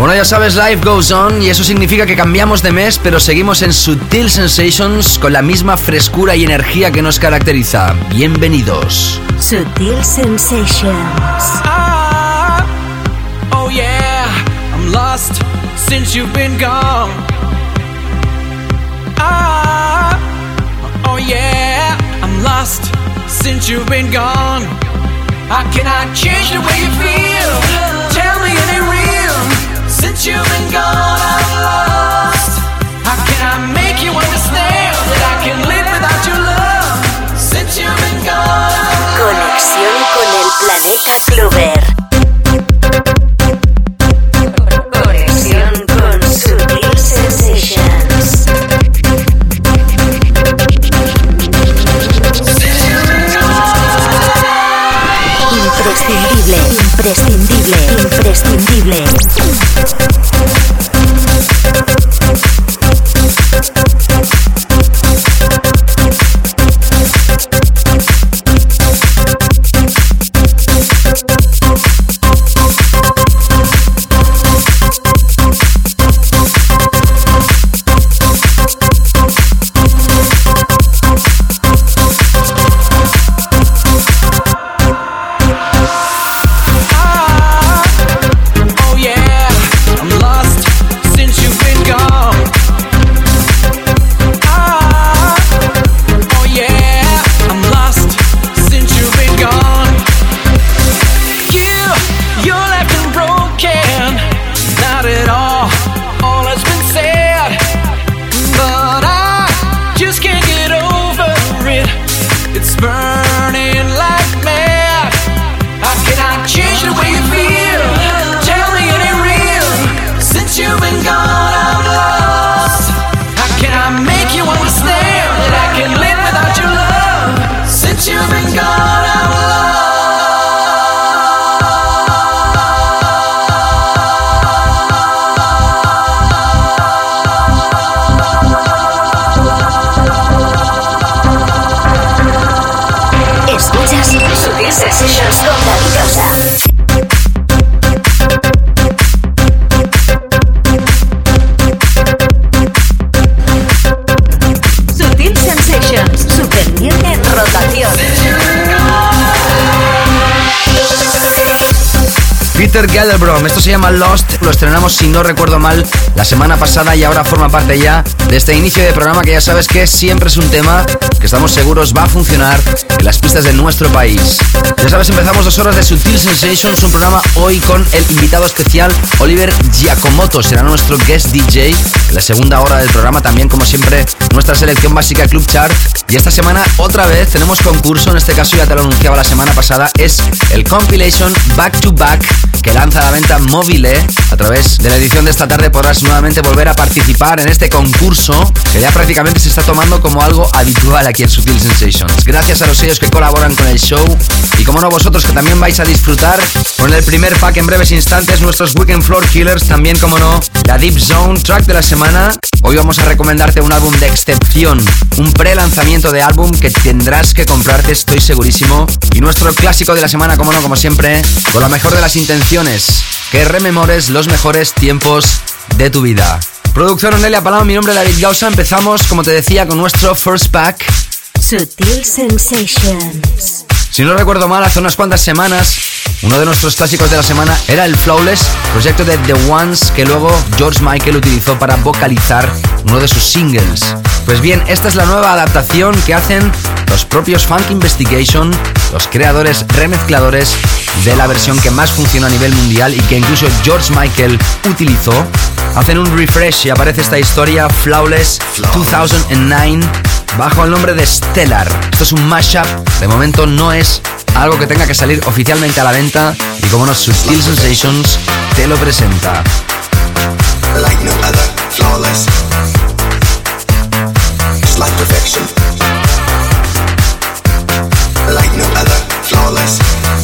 Bueno, ya sabes, Life Goes On y eso significa que cambiamos de mes, pero seguimos en Sutil Sensations con la misma frescura y energía que nos caracteriza. Bienvenidos. Sutil Sensations. Ah, oh yeah, I'm lost since you've been gone. Ah, oh yeah, I'm lost since you've been gone. I change the way you feel? Since you've been gone, I'm lost. How can I make you understand that I can live without your love? Since you've been gone, I'm Conexión con el planeta Clover. Imprescindible, imprescindible, imprescindible. Oh Peter Gelderbrom, esto se llama Lost, lo estrenamos si no recuerdo mal la semana pasada y ahora forma parte ya de este inicio de programa que ya sabes que siempre es un tema que estamos seguros va a funcionar en las pistas de nuestro país. Ya sabes, empezamos dos horas de Sutil Sensations, un programa hoy con el invitado especial Oliver Giacomoto, será nuestro guest DJ en la segunda hora del programa, también como siempre nuestra selección básica Club Chart. Y esta semana otra vez tenemos concurso, en este caso ya te lo anunciaba la semana pasada, es el compilation Back to Back que lanza a la venta Mobile. A través de la edición de esta tarde podrás nuevamente volver a participar en este concurso que ya prácticamente se está tomando como algo habitual aquí en Sutil Sensations. Gracias a los sellos que colaboran con el show y como no vosotros que también vais a disfrutar con el primer pack en breves instantes nuestros Weekend Floor Killers, también como no la Deep Zone track de la semana. Hoy vamos a recomendarte un álbum de excepción, un pre-lanzamiento de álbum que tendrás que comprarte, estoy segurísimo. Y nuestro clásico de la semana, como no, como siempre, con la mejor de las intenciones, que rememores los mejores tiempos de tu vida. Producción Onelia Palau, mi nombre es David Gausa. Empezamos, como te decía, con nuestro first pack. Sutil Sensations. Si no recuerdo mal, hace unas cuantas semanas Uno de nuestros clásicos de la semana era el Flawless, proyecto de The Ones que luego George Michael utilizó para vocalizar uno de sus singles. Pues bien, esta es la nueva adaptación que hacen los propios Funk Investigation, los creadores remezcladores de la versión que más funciona a nivel mundial y que incluso George Michael utilizó. Hacen un refresh y aparece esta historia Flawless 2009 bajo el nombre de Stellar. Esto es un mashup, de momento no es algo que tenga que salir oficialmente a la venta y como no, Subtil Sensations te lo presenta. Like no other, flawless. It's like perfection. Like no other, flawless.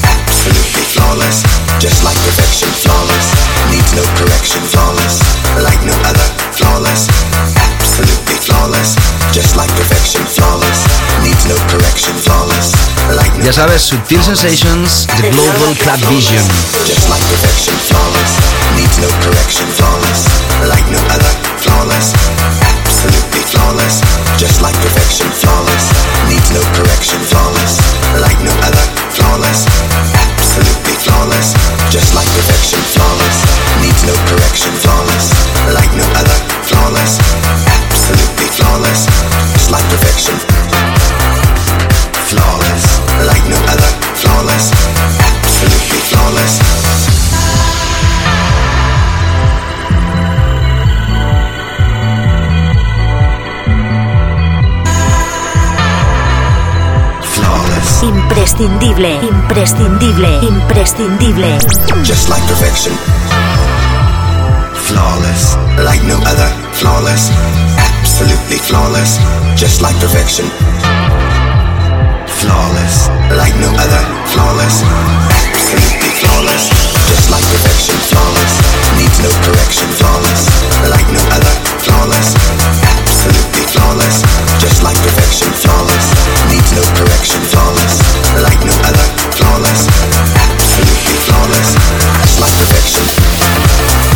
Absolutely flawless. Just like perfection, flawless. Needs no correction, flawless. Like no other, flawless. Absolutely flawless. Just like perfection, flawless. Needs no correction, flawless. Like no Ya sabes, Subtil Sensations, The Global Club Vision. Just like perfection, flawless. Needs no correction, flawless. Like no other, flawless. Absolutely flawless. Just like perfection, flawless. Needs no correction, flawless. Like no other, flawless. Absolutely flawless. Just like perfection, flawless. Needs no correction, flawless. Like no other, flawless. Absolutely flawless. Just like perfection. Flawless. Like no other, flawless. Absolutely flawless. Flawless. Imprescindible, imprescindible, imprescindible. just like perfection. Flawless, like no other, flawless, absolutely flawless, just like perfection. Flawless, like no other, flawless, absolutely flawless, just like perfection. Flawless, needs no correction. Flawless, like no other, flawless, absolutely flawless, just like perfection. Flawless, needs no correction. Flawless, like no other, flawless, absolutely flawless, just like perfection.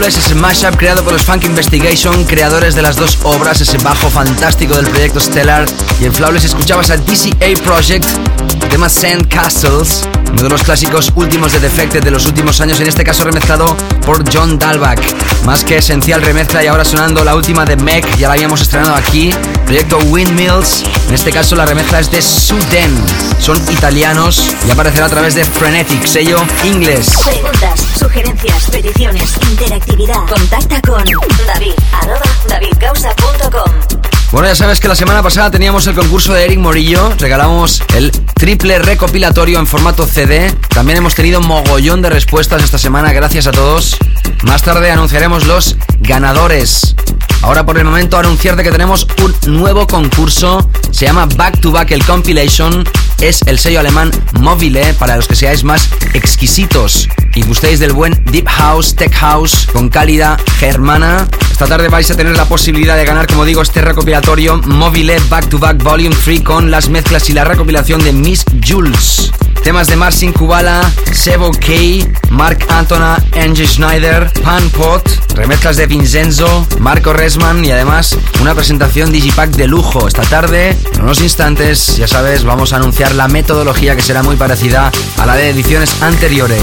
Flawless, ese mashup creado por los Funk Investigation, creadores de las dos obras, ese bajo fantástico del proyecto Stellar, y en Flawless escuchabas al DCA Project, tema Sand Castles, uno de los clásicos últimos de Defected de los últimos años, en este caso remezclado por John Dalbach. Más que esencial remezcla y ahora sonando la última de Meg, ya la habíamos estrenado aquí, proyecto Windmills, en este caso la remezcla es de Suden, son italianos y aparecerá a través de Frenetic, sello inglés. Preguntas, sugerencias, peticiones, interactividad. Contacta con David, arroba davidgausa.com. Bueno, ya sabes que la semana pasada teníamos el concurso de Eric Morillo, regalamos el triple recopilatorio en formato CD. También hemos tenido mogollón de respuestas esta semana, gracias a todos. Más tarde anunciaremos los ganadores. Ahora por el momento anunciarte que tenemos un nuevo concurso, se llama Back to Back el Compilation, es el sello alemán Mobile para los que seáis más exquisitos y gustéis del buen Deep House, Tech House con cálida germana. Esta tarde vais a tener la posibilidad de ganar, como digo, este recopilatorio Mobile Back to Back Volume 3 con las mezclas y la recopilación de Miss Jules. Temas de Marcin Kubala, Sebo K, Mark Antona, Angie Schneider, Pan Pot, remezclas de Vincenzo, Marco Resman y además una presentación Digipack de lujo. Esta tarde, en unos instantes, ya sabes, vamos a anunciar la metodología que será muy parecida a la de ediciones anteriores.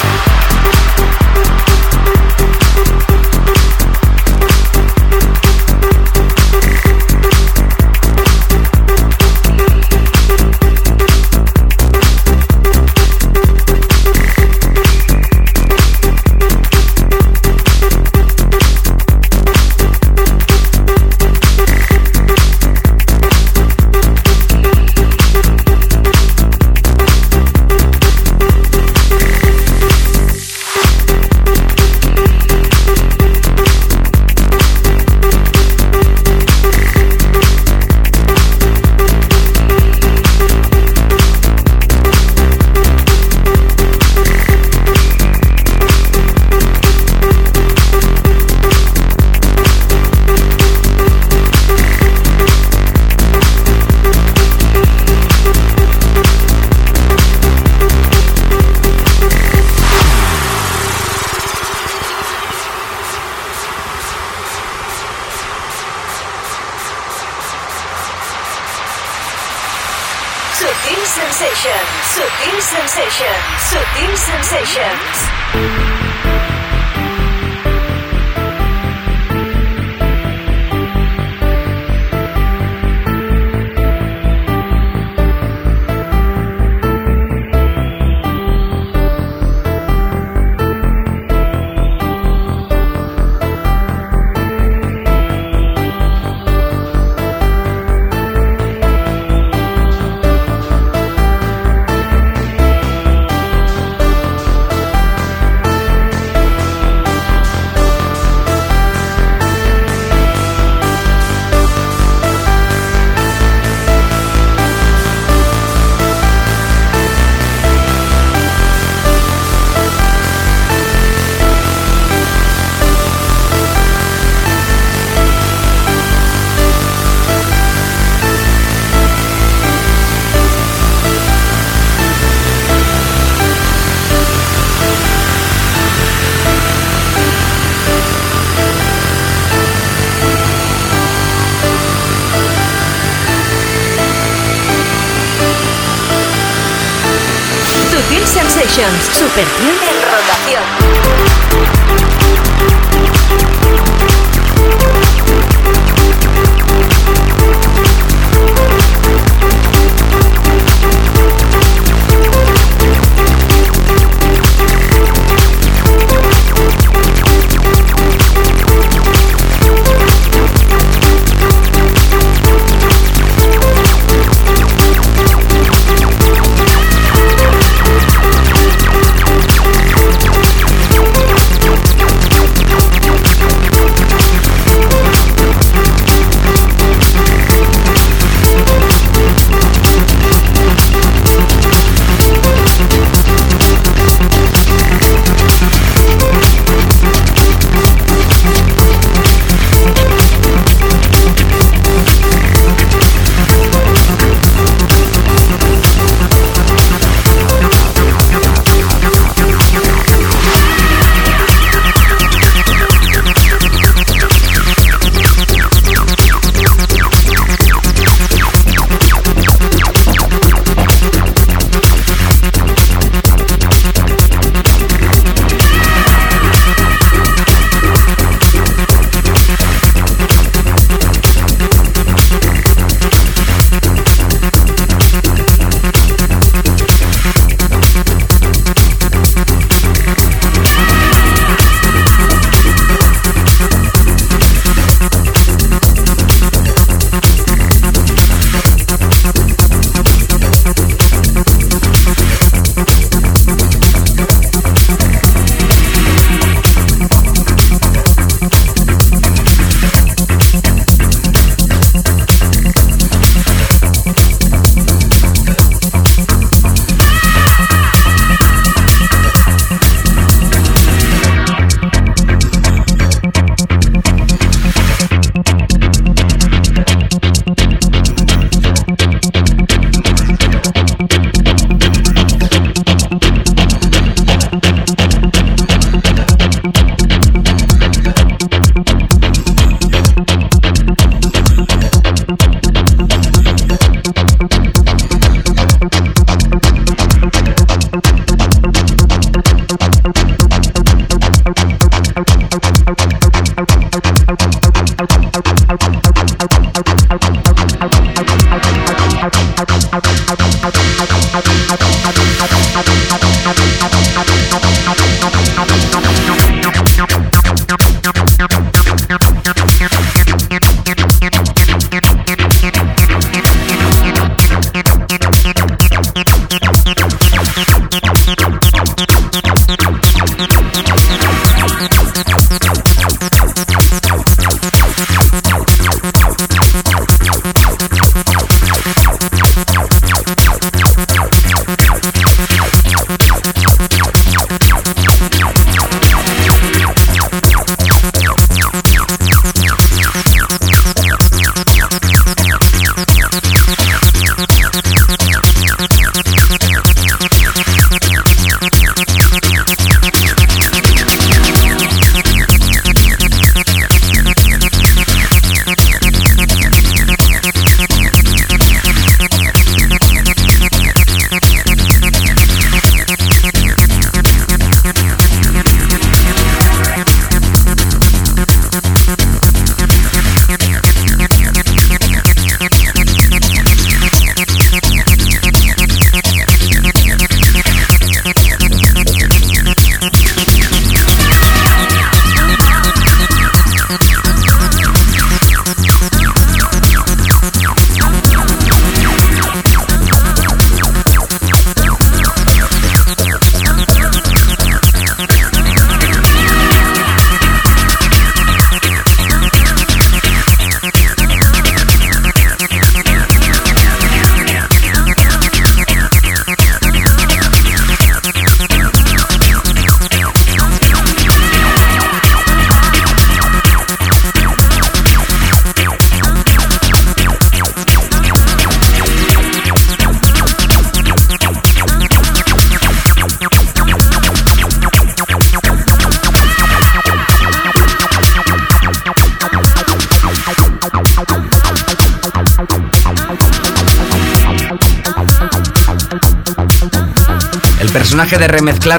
Super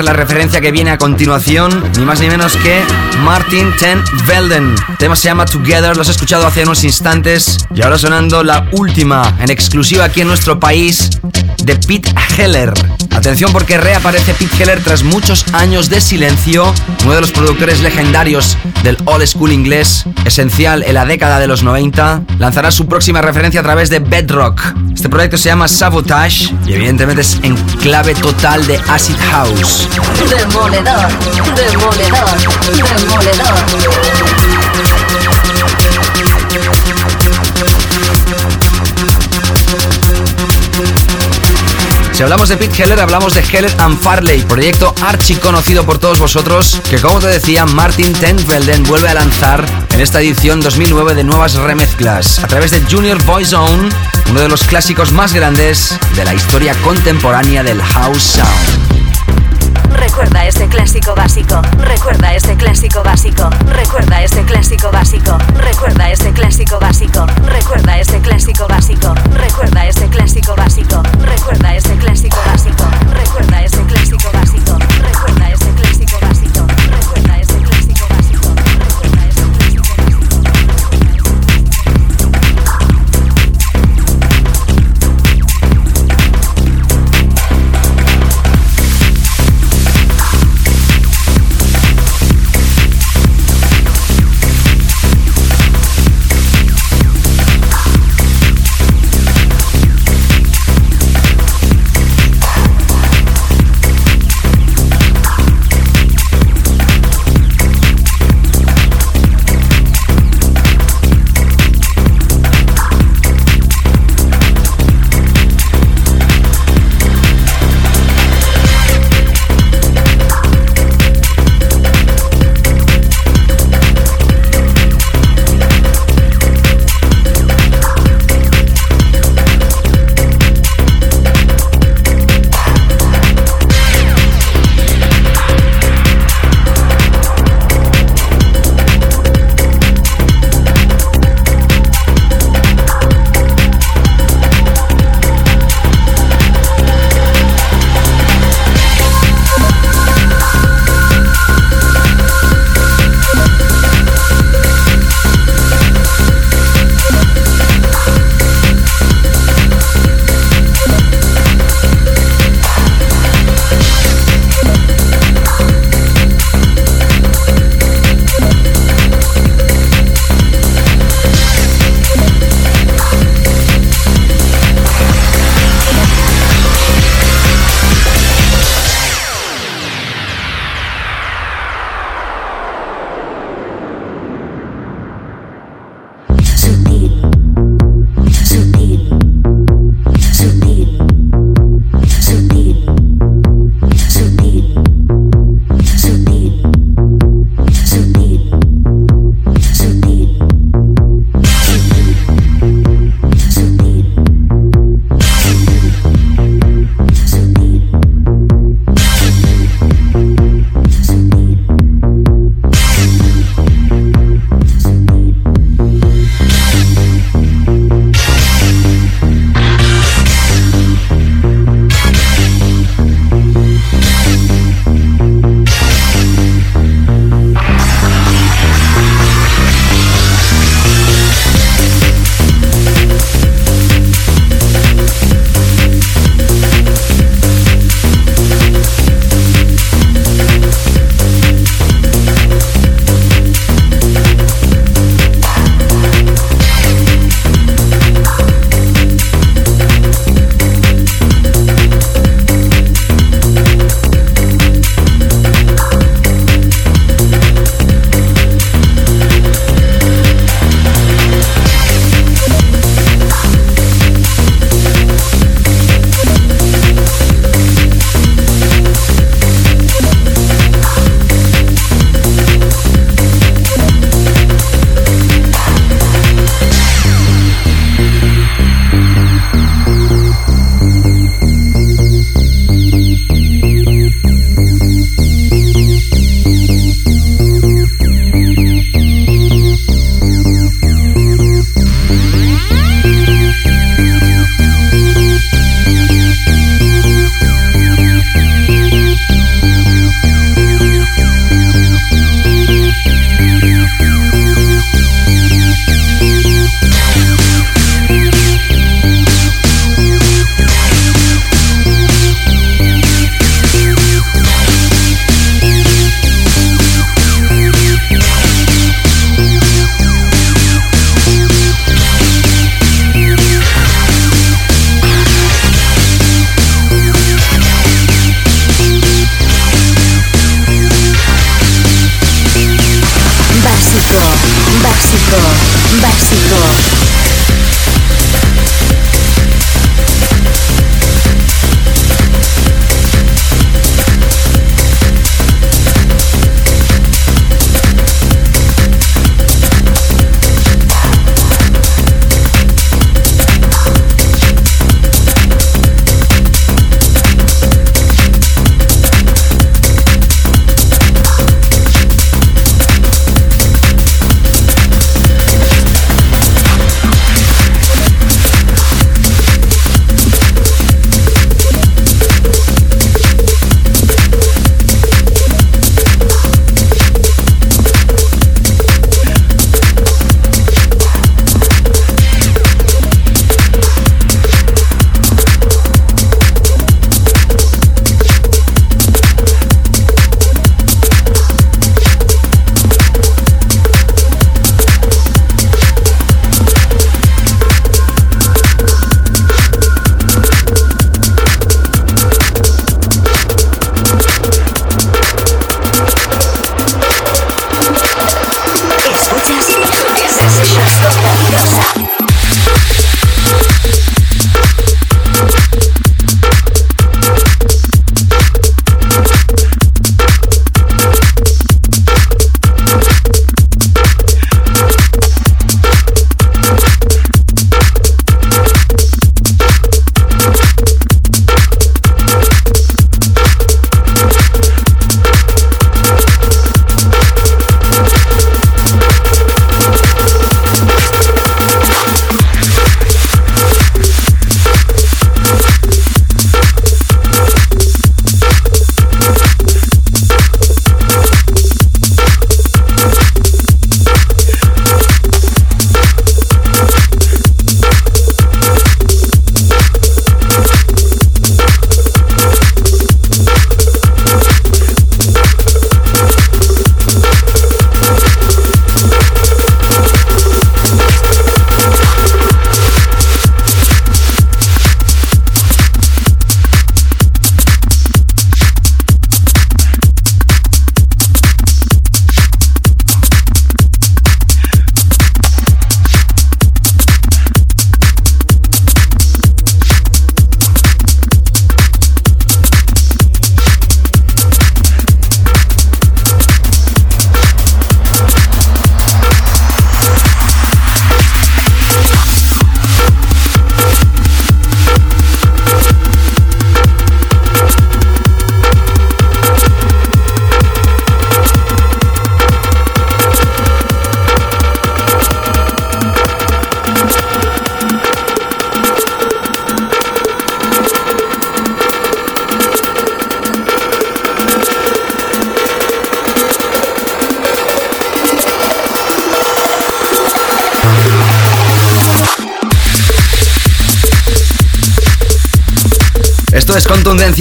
la referencia que viene a continuación, ni más ni menos que Martin Ten Velden. El tema se llama Together, lo has escuchado hace unos instantes y ahora sonando la última en exclusiva aquí en nuestro país de Pete Heller. Atención porque reaparece Pete Heller tras muchos años de silencio, uno de los productores legendarios del old school inglés, esencial en la década de los 90, lanzará su próxima referencia a través de Bedrock. Este proyecto se llama Sabotage y evidentemente es en clave total de Acid House. Si hablamos de Pete Heller, hablamos de Heller and Farley, proyecto archi conocido por todos vosotros, que como te decía, Martin Tenvelden vuelve a lanzar en esta edición 2009 de nuevas remezclas, a través de Junior Boyzone, uno de los clásicos más grandes de la historia contemporánea del House Sound. Recuerda este clásico básico. Recuerda este clásico básico. Recuerda este clásico básico. Recuerda este clásico básico. Recuerda este clásico básico. Recuerda este clásico básico. Recuerda este clásico básico.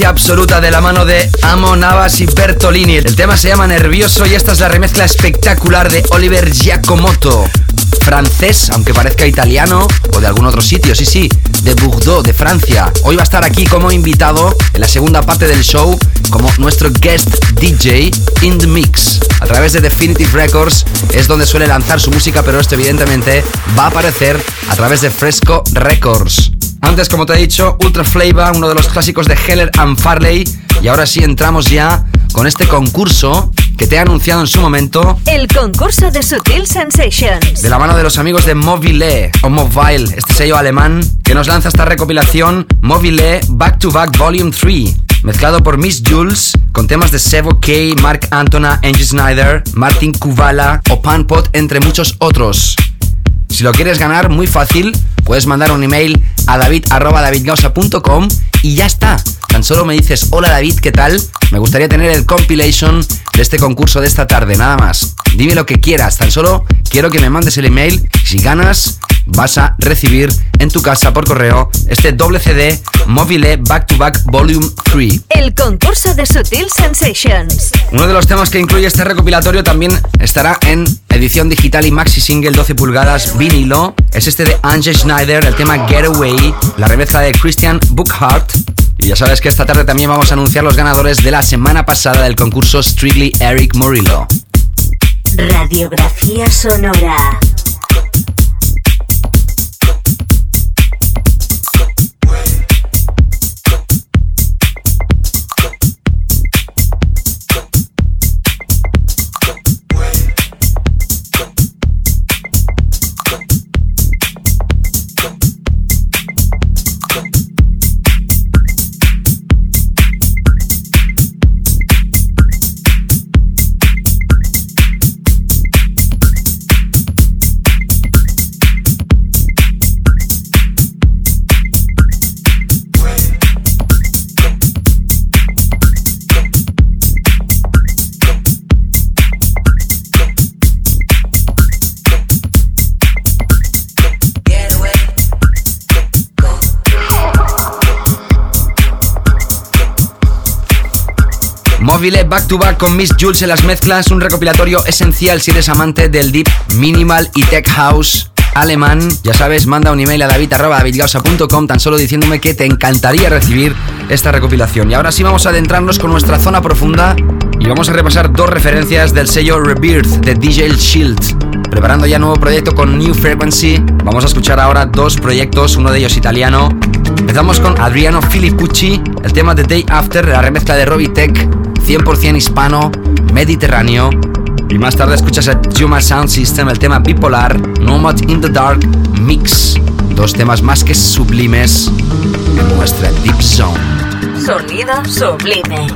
Absoluta de la mano de Amo Navas y Bertolini. El tema se llama Nervioso y esta es la remezcla espectacular de Oliver Giacomotto. Francés, aunque parezca italiano o de algún otro sitio, sí, sí, de Bordeaux, de Francia. Hoy va a estar aquí como invitado en la segunda parte del show como nuestro guest DJ in the mix. A través de Definitive Records es donde suele lanzar su música, pero esto evidentemente va a aparecer a través de Fresco Records. Antes, como te he dicho, Ultra Flavor, uno de los clásicos de Heller and Farley. Y ahora sí entramos ya con este concurso que te he anunciado en su momento. El concurso de Sutil Sensations. De la mano de los amigos de Mobile o Mobile, este sello alemán que nos lanza esta recopilación Mobile Back to Back Volume 3. Mezclado por Miss Jules con temas de Sevo K, Mark Antona, Angie Snyder, Martin Kuvala o Panpot, entre muchos otros. Si lo quieres ganar, muy fácil, puedes mandar un email a david.davidgausa.com y ya está. Tan solo me dices, hola David, ¿qué tal? Me gustaría tener el compilation de este concurso de esta tarde, nada más. Dime lo que quieras, tan solo quiero que me mandes el email. Si ganas, vas a recibir en tu casa por correo este doble CD Mobile Back to Back Volume 3. El concurso de Sutil Sensations. Uno de los temas que incluye este recopilatorio también estará en edición digital y maxi single 12 pulgadas vinilo. Es este de Angie Schneider, el tema Getaway, la remezcla de Christian Bookhart. Y ya sabes que esta tarde también vamos a anunciar los ganadores de la semana pasada del concurso Strictly Eric Morillo. Radiografía sonora. Back to back con Miss Jules en las mezclas, un recopilatorio esencial si eres amante del deep minimal y tech house alemán. Ya sabes, manda un email a david.davidgausa.com tan solo diciéndome que te encantaría recibir esta recopilación. Y ahora sí vamos a adentrarnos con nuestra zona profunda y vamos a repasar dos referencias del sello Rebirth de DJ Shield. Preparando ya nuevo proyecto con New Frequency, vamos a escuchar ahora dos proyectos, uno de ellos italiano. Empezamos con Adriano Filippucci, el tema de Day After, la remezcla de Robbie Tech, 100% hispano, mediterráneo. Y más tarde escuchas a Juma Sound System, el tema bipolar, Nomad in the Dark, Mix. Dos temas más que sublimes en nuestra Deep Zone. Sonido sublime.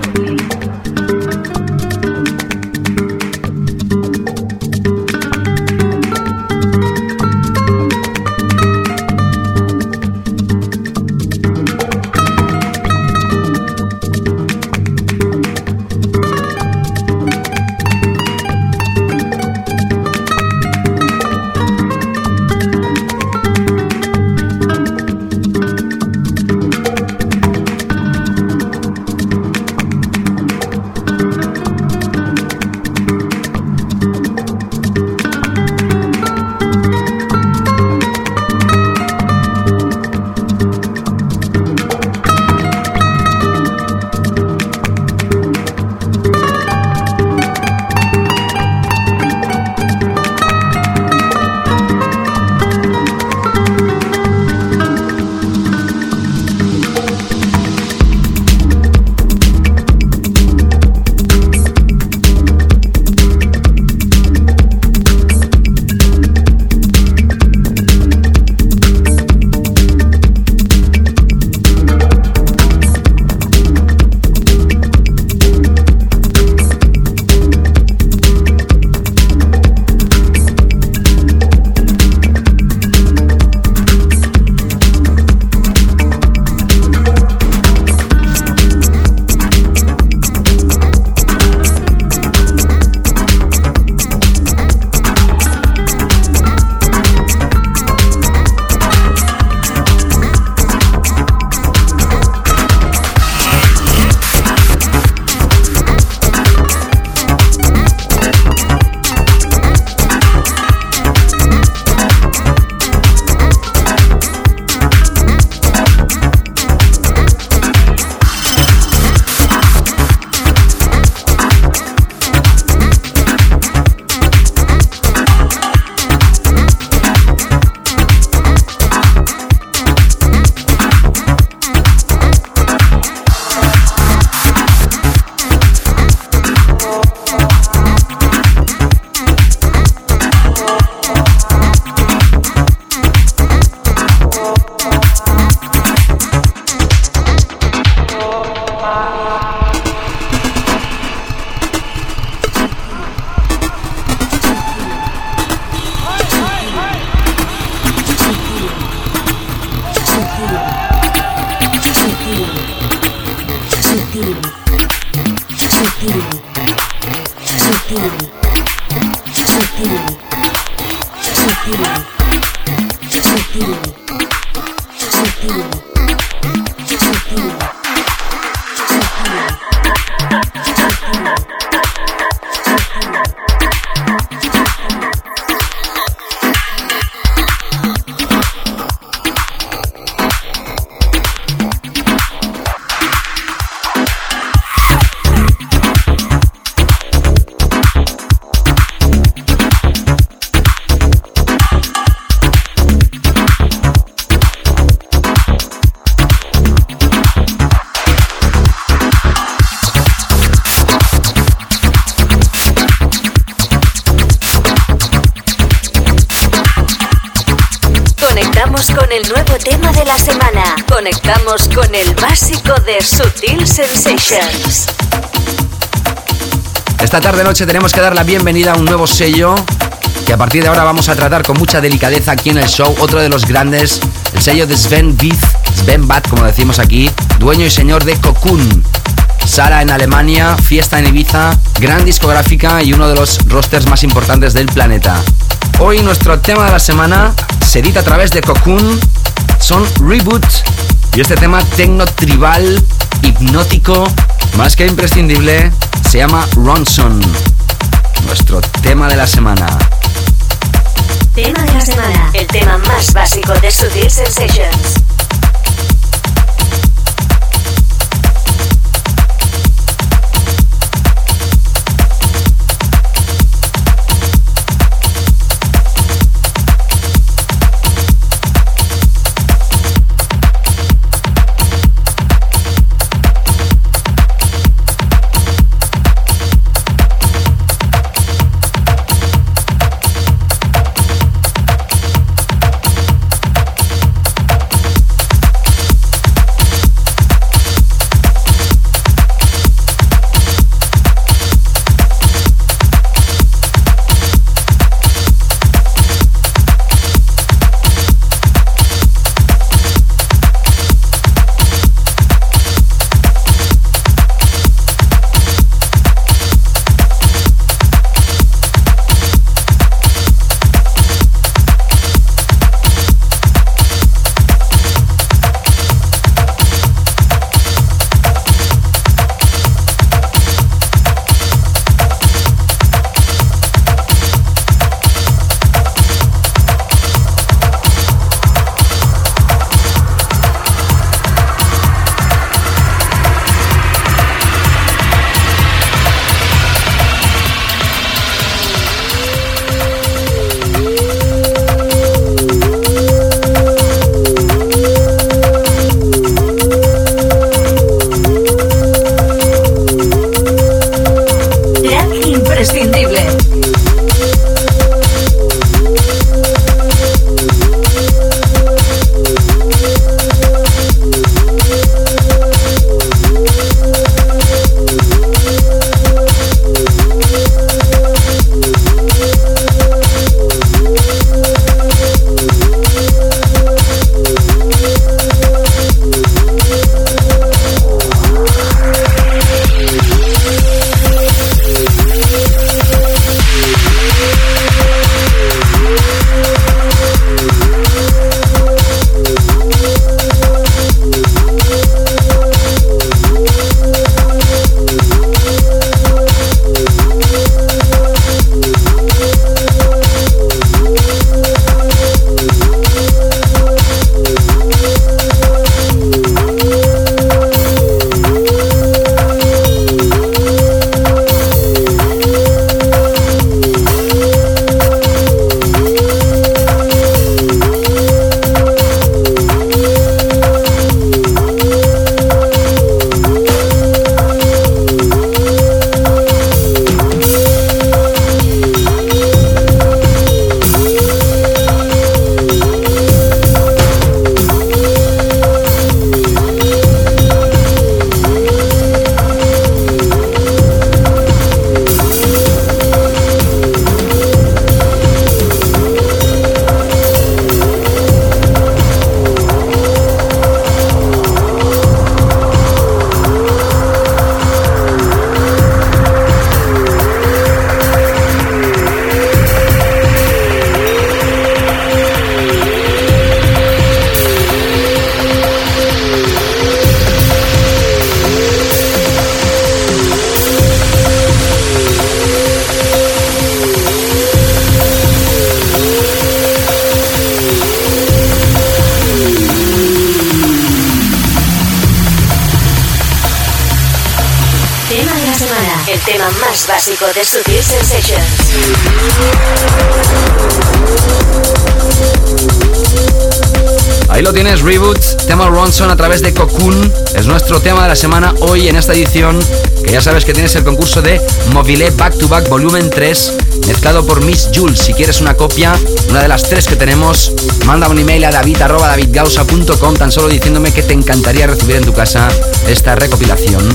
Esta tarde noche tenemos que dar la bienvenida a un nuevo sello que a partir de ahora vamos a tratar con mucha delicadeza aquí en el show. Otro de los grandes, el sello de Sven Bith, Sven Bat, como decimos aquí, dueño y señor de Cocoon. Sara en Alemania, fiesta en Ibiza, gran discográfica y uno de los rosters más importantes del planeta. Hoy nuestro tema de la semana se edita a través de Cocoon, son Reboot y este tema tecno tribal, hipnótico, Más que imprescindible, se llama Ronson. Nuestro tema de la semana. Tema de la semana. El tema más básico de Sutil Sensations. De Sutil Sensations. Ahí lo tienes, Reboot, tema Ronson a través de Cocoon. Es nuestro tema de la semana hoy en esta edición, que ya sabes que tienes el concurso de Mobile Back to Back Volumen 3, mezclado por Miss Jules. Si quieres una copia, una de las tres que tenemos, manda un email a david.davidgausa.com tan solo diciéndome que te encantaría recibir en tu casa esta recopilación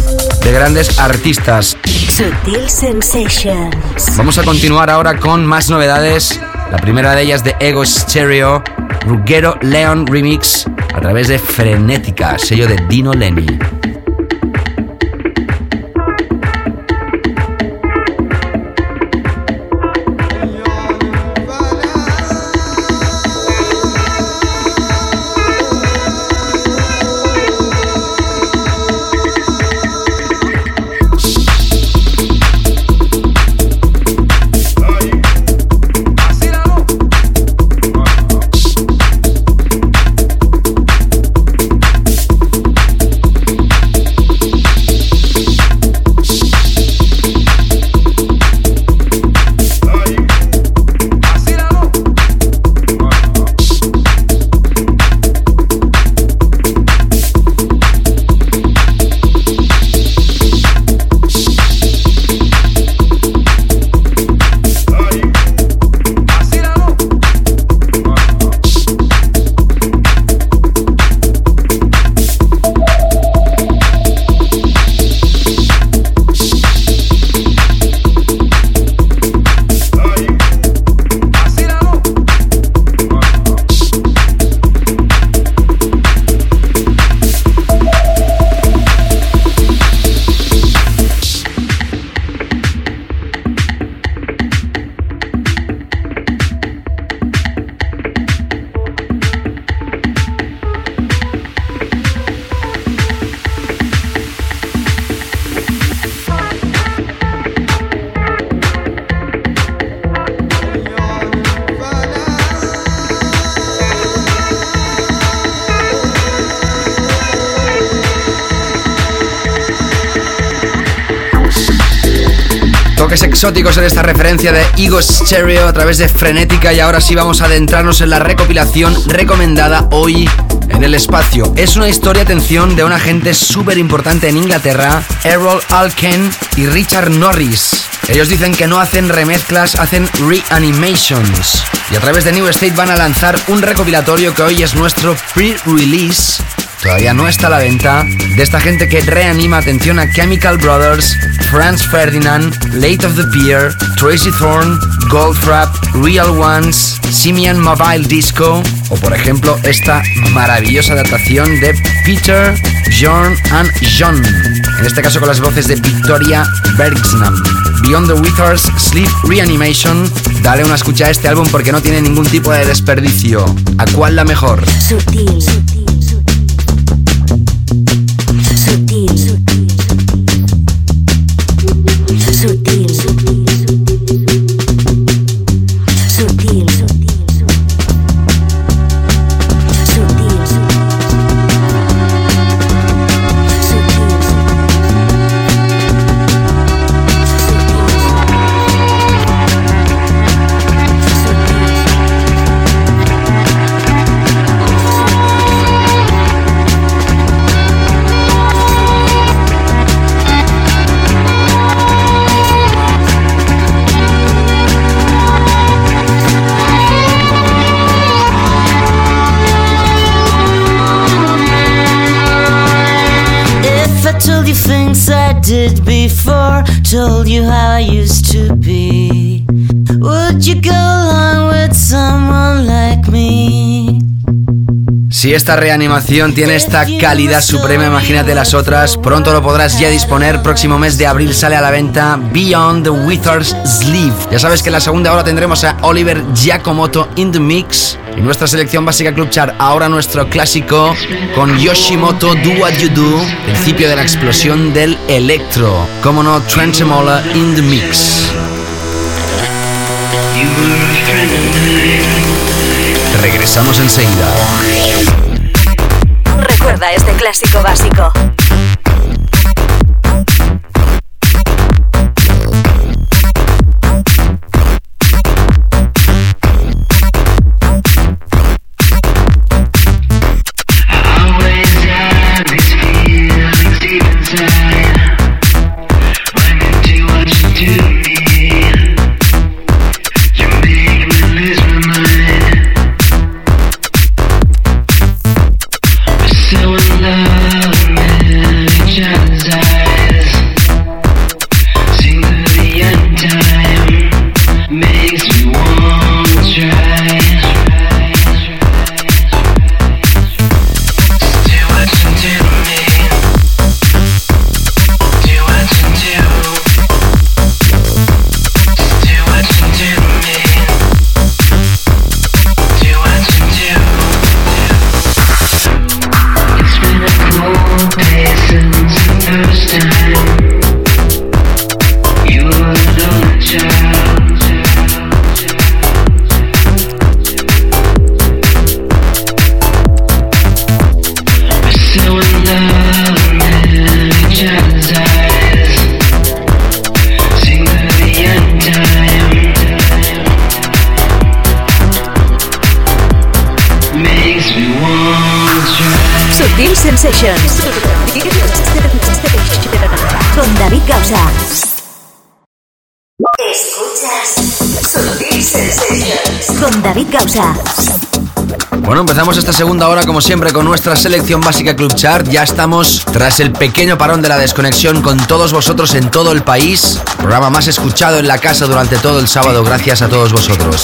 de grandes artistas. Sutil Sensations. Vamos a continuar ahora con más novedades. La primera de ellas de Ego Stereo, Ruggero Leon Remix, a través de Frenética, sello de Dino Lenny. Exóticos en esta referencia de Ego Stereo a través de Frenética y ahora sí vamos a adentrarnos en la recopilación recomendada hoy en el espacio. Es una historia, atención, de un agente súper importante en Inglaterra, Errol Alken y Richard Norris. Ellos dicen que no hacen remezclas, hacen reanimations. Y a través de New State van a lanzar un recopilatorio que hoy es nuestro pre-release todavía no está a la venta, de esta gente que reanima atención a Chemical Brothers, Franz Ferdinand, Late of the Pier, Tracy Thorn, Goldfrapp, Real Ones, Simian Mobile Disco o por ejemplo esta maravillosa adaptación de Peter, John and John, en este caso con las voces de Victoria Bergsnam. Beyond the Withers Sleep Reanimation, dale una escucha a este álbum porque no tiene ningún tipo de desperdicio. ¿A cuál la mejor? Sutil. did Si esta reanimación tiene esta calidad suprema, imagínate las otras. Pronto lo podrás ya disponer. Próximo mes de abril sale a la venta Beyond the Wither's Sleeve. Ya sabes que en la segunda hora tendremos a Oliver Giacomoto in the mix. Y nuestra selección básica Club Chart, ahora nuestro clásico con Yoshimoto Do What You Do, principio de la explosión del electro. Como no, Trenchemola in the mix. Regresamos enseguida. Recuerda este clásico básico. Gausas. Sutil Sensations. Con David Gausa. Bueno, empezamos esta segunda hora como siempre con nuestra selección básica Club Chart. Ya estamos tras el pequeño parón de la desconexión con todos vosotros en todo el país. Programa más escuchado en la casa durante todo el sábado gracias a todos vosotros.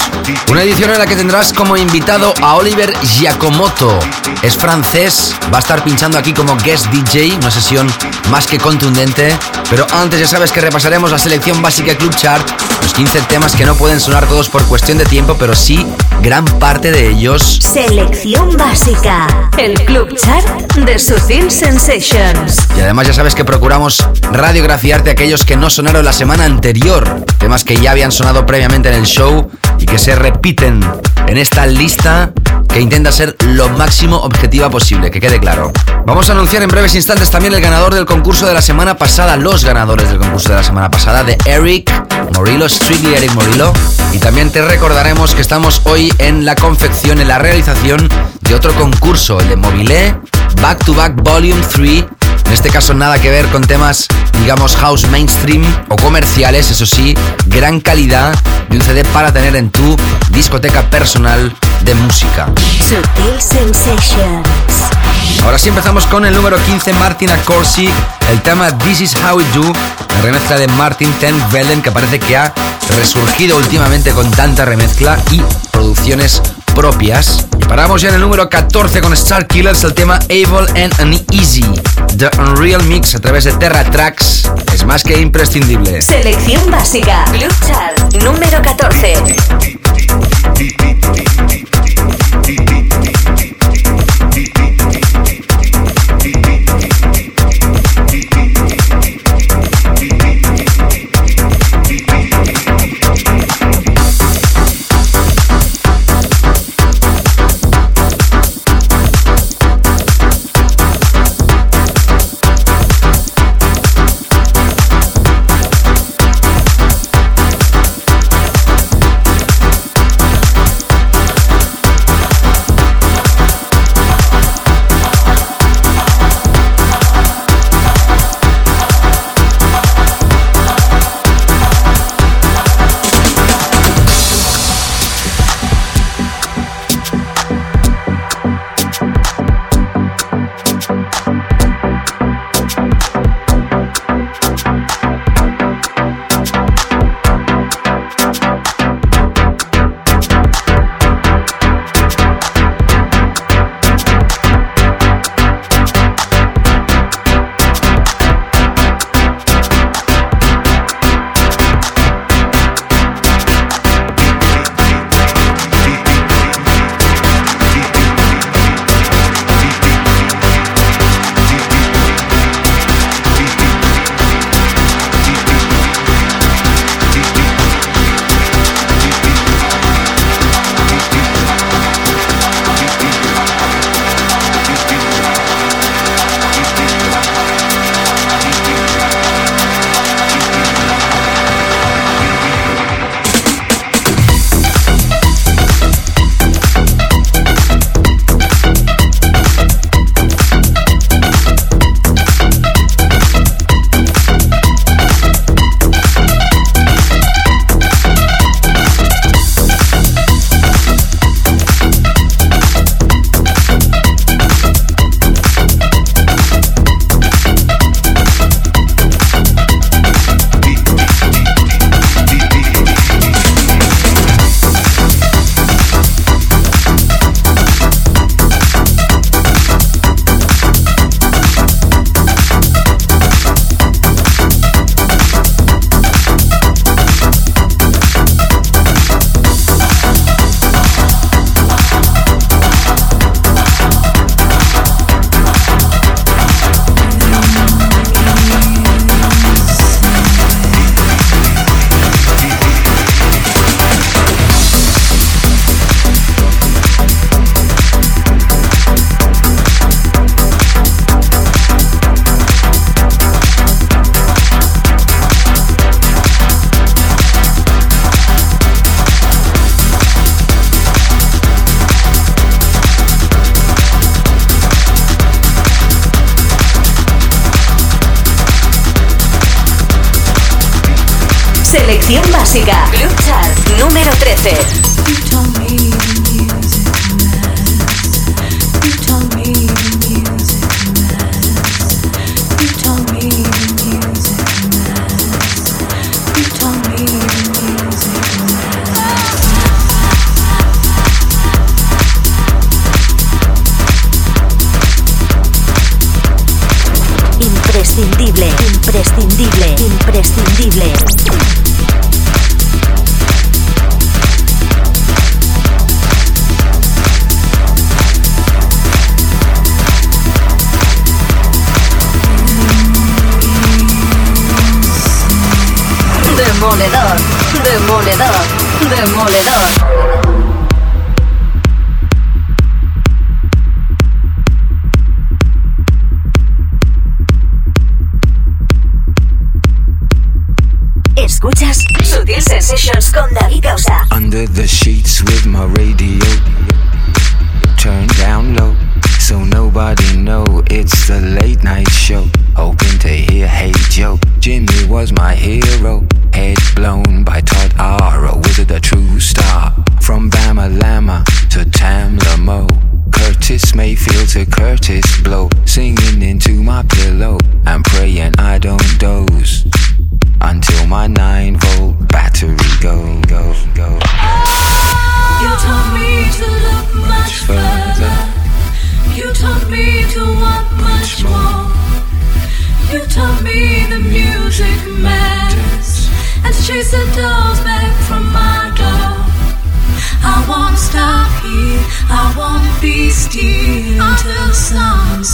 Una edición en la que tendrás como invitado a Oliver Giacomoto. Es francés, va a estar pinchando aquí como guest DJ, una sesión más que contundente. Pero antes ya sabes que repasaremos la selección básica Club Chart, los 15 temas que no pueden sonar todos por cuestión de tiempo, pero sí gran parte de ellos. Selección básica, el Club Chart de Sutil Sensations. Y además ya sabes que procuramos radiografiarte aquellos que no sonaron la semana anterior, temas que ya habían sonado previamente en el show y que se repiten en esta lista que intenta ser lo máximo objetiva posible, que quede claro. Vamos a anunciar en breves instantes también el ganador del concurso de la semana pasada, los ganadores del concurso de la semana pasada, de Eric Morillo, Strictly Eric Morillo. Y también te recordaremos que estamos hoy en la confección, en la realización de otro concurso, el de Mobile Back to Back Volume 3 en este caso nada que ver con temas, digamos, house mainstream o comerciales, eso sí, gran calidad de un CD para tener en tu discoteca personal de música. Ahora sí empezamos con el número 15, Martin Accorsi, el tema This Is How We Do, la remezcla de Martin Ten Velen, que parece que ha resurgido últimamente con tanta remezcla y producciones propias. Y paramos ya en el número 14 con Star Killers, el tema Able and Uneasy. The Unreal Mix a través de Terra Tracks es más que imprescindible. Selección básica. Club Chart. Número 14. Chase the back from my door. I won't stop here. I won't be still until sun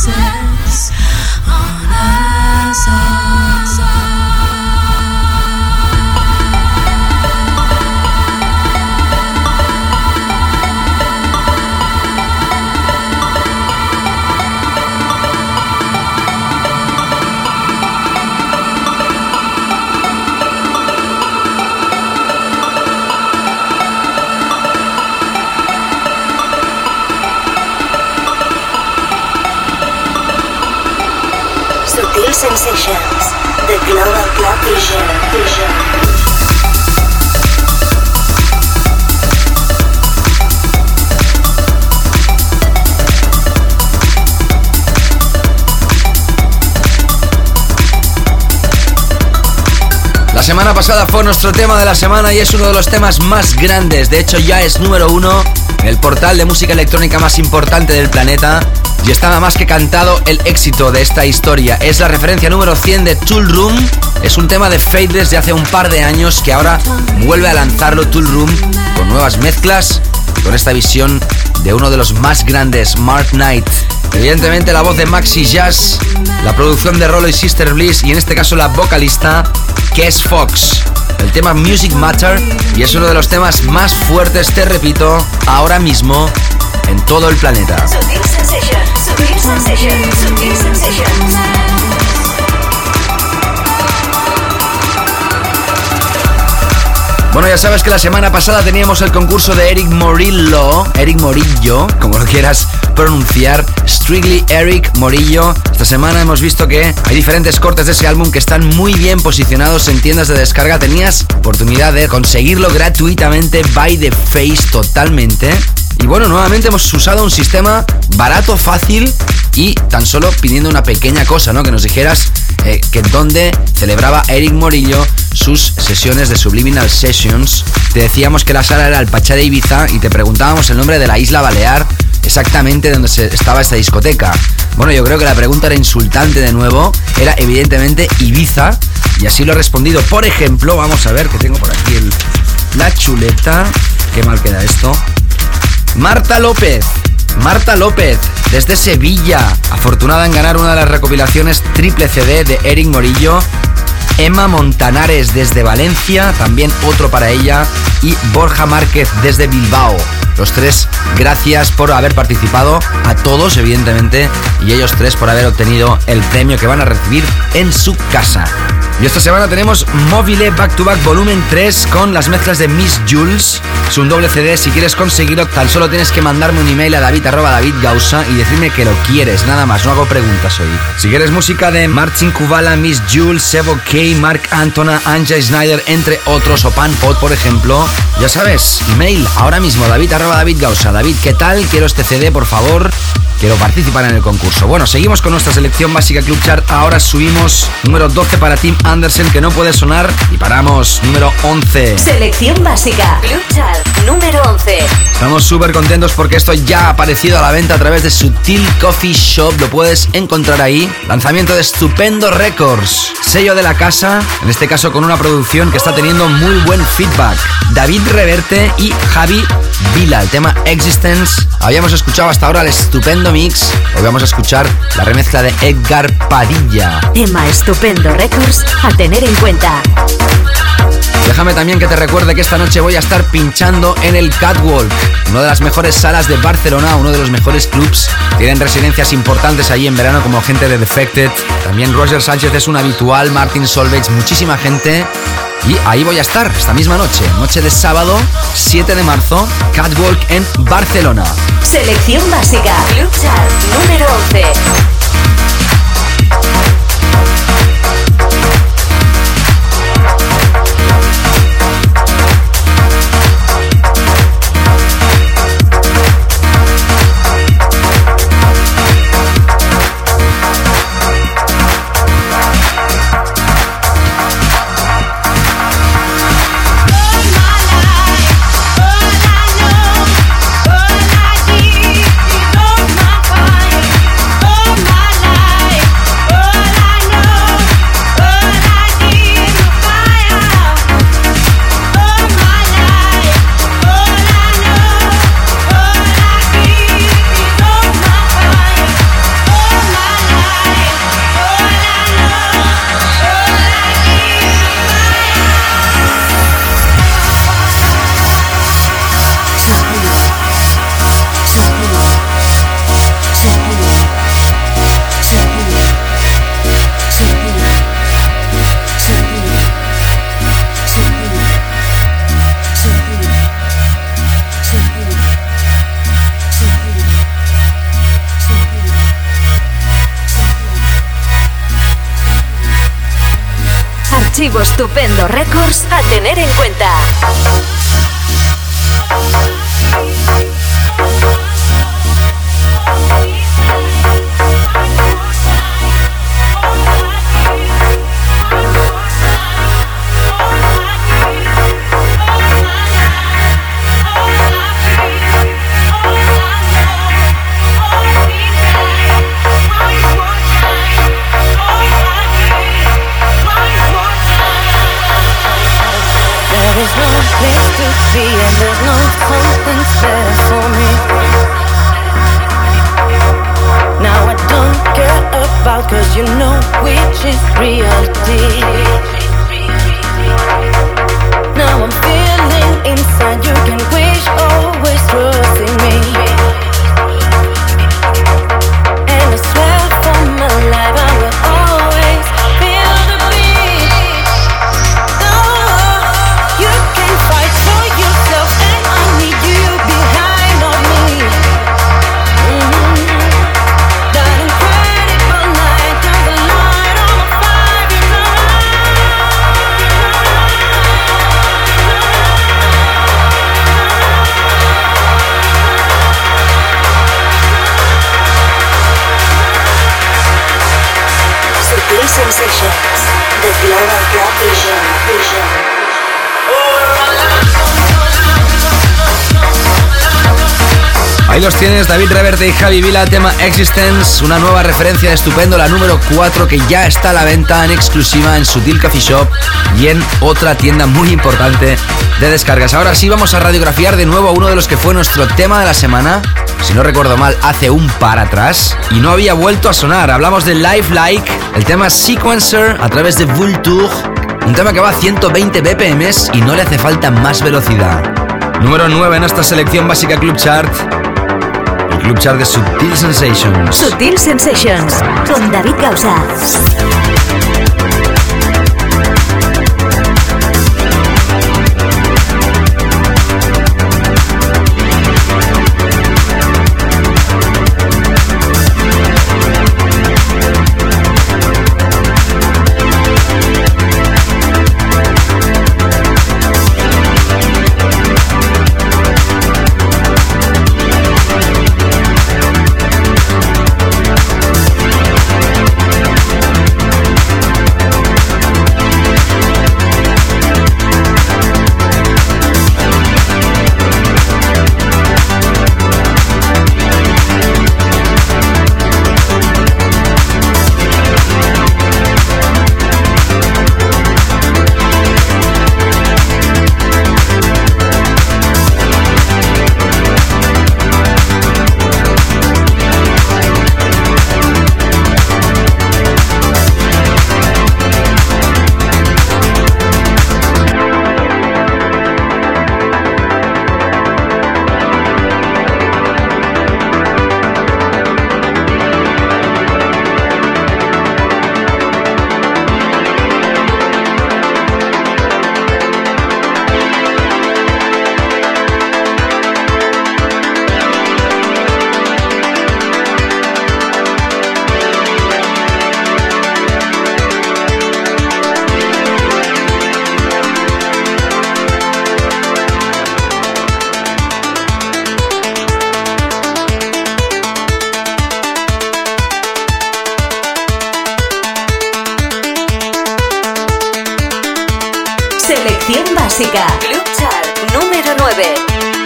semana pasada fue nuestro tema de la semana y es uno de los temas más grandes. De hecho, ya es número uno en el portal de música electrónica más importante del planeta y estaba más que cantado el éxito de esta historia. Es la referencia número 100 de Tool Room. Es un tema de Fadeless de hace un par de años que ahora vuelve a lanzarlo Tool Room con nuevas mezclas, con esta visión de uno de los más grandes, Mark Knight. Evidentemente la voz de Maxi Jazz, la producción de Rollo y Sister Bliss y en este caso la vocalista Kess Fox. El tema Music Matter y es uno de los temas más fuertes, te repito, ahora mismo en todo el planeta. Bueno, ya sabes que la semana pasada teníamos el concurso de Eric Morillo, Eric Morillo, como lo quieras pronunciar, Strictly Eric Morillo. Esta semana hemos visto que hay diferentes cortes de ese álbum que están muy bien posicionados en tiendas de descarga. Tenías oportunidad de conseguirlo gratuitamente by the face totalmente. Y bueno, nuevamente hemos usado un sistema barato, fácil y tan solo pidiendo una pequeña cosa, ¿no? Que nos dijeras eh, que donde celebraba Eric Morillo sus sesiones de Subliminal Sessions. Te decíamos que la sala era el Pachá de Ibiza y te preguntábamos el nombre de la isla Balear, exactamente donde estaba esta discoteca. Bueno, yo creo que la pregunta era insultante de nuevo, era evidentemente Ibiza y así lo he respondido. Por ejemplo, vamos a ver que tengo por aquí la chuleta. Qué mal queda esto. Marta López. Marta López, desde Sevilla, afortunada en ganar una de las recopilaciones triple CD de Eric Morillo. Emma Montanares desde Valencia, también otro para ella. Y Borja Márquez desde Bilbao. Los tres, gracias por haber participado. A todos, evidentemente. Y ellos tres por haber obtenido el premio que van a recibir en su casa. Y esta semana tenemos Mobile Back to Back Volumen 3 con las mezclas de Miss Jules. Es un doble CD. Si quieres conseguirlo, tan solo tienes que mandarme un email a david David Gausa y decirme que lo quieres. Nada más, no hago preguntas hoy. Si quieres música de Martin Kubala, Miss Jules, Sebo K, Mark Antona, Anja Snyder, entre otros, o Pan Pot, por ejemplo, ya sabes, email ahora mismo, david David Gausa. David, ¿qué tal? Quiero este CD, por favor. Quiero participar en el concurso. Bueno, seguimos con nuestra selección básica Club Chart. Ahora subimos número 12 para Tim Anderson, que no puede sonar. Y paramos número 11. Selección básica Club Chart número 11. Estamos súper contentos porque esto ya ha aparecido a la venta a través de Sutil Coffee Shop. Lo puedes encontrar ahí. Lanzamiento de Estupendo Records. Sello de la casa, en este caso con una producción que está teniendo muy buen feedback. David Reverte y Javi Vila. El tema Existence. Habíamos escuchado hasta ahora el estupendo mix. Hoy vamos a escuchar la remezcla de Edgar Padilla. Tema Estupendo Records a tener en cuenta. Déjame también que te recuerde que esta noche voy a estar pinchando en el Catwalk, una de las mejores salas de Barcelona, uno de los mejores clubs. Tienen residencias importantes allí en verano como gente de Defected. También Roger Sánchez es un habitual, Martin Solveig, muchísima gente. Y ahí voy a estar esta misma noche, noche de sábado 7 de marzo, Catwalk en Barcelona. Selección básica, Club Chart número 11. Estupendo Records a tener en cuenta. Ahí los tienes, David Reverte y Javi Vila, tema Existence, una nueva referencia de estupendo, la número 4 que ya está a la venta en exclusiva en Sutil Coffee Shop y en otra tienda muy importante de descargas. Ahora sí vamos a radiografiar de nuevo a uno de los que fue nuestro tema de la semana, si no recuerdo mal, hace un par atrás y no había vuelto a sonar. Hablamos de Life Like, el tema Sequencer a través de Vulture, un tema que va a 120 BPMs y no le hace falta más velocidad. Número 9 en esta selección básica Club Chart Club Chart de Sutil Sensations. Sutil Sensations con David Gausa. Selección básica. Club Chart número 9.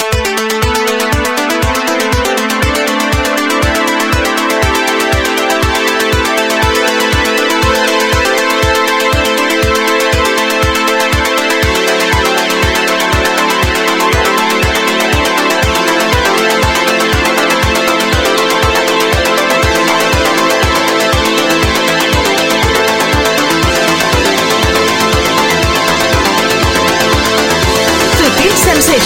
Bueno,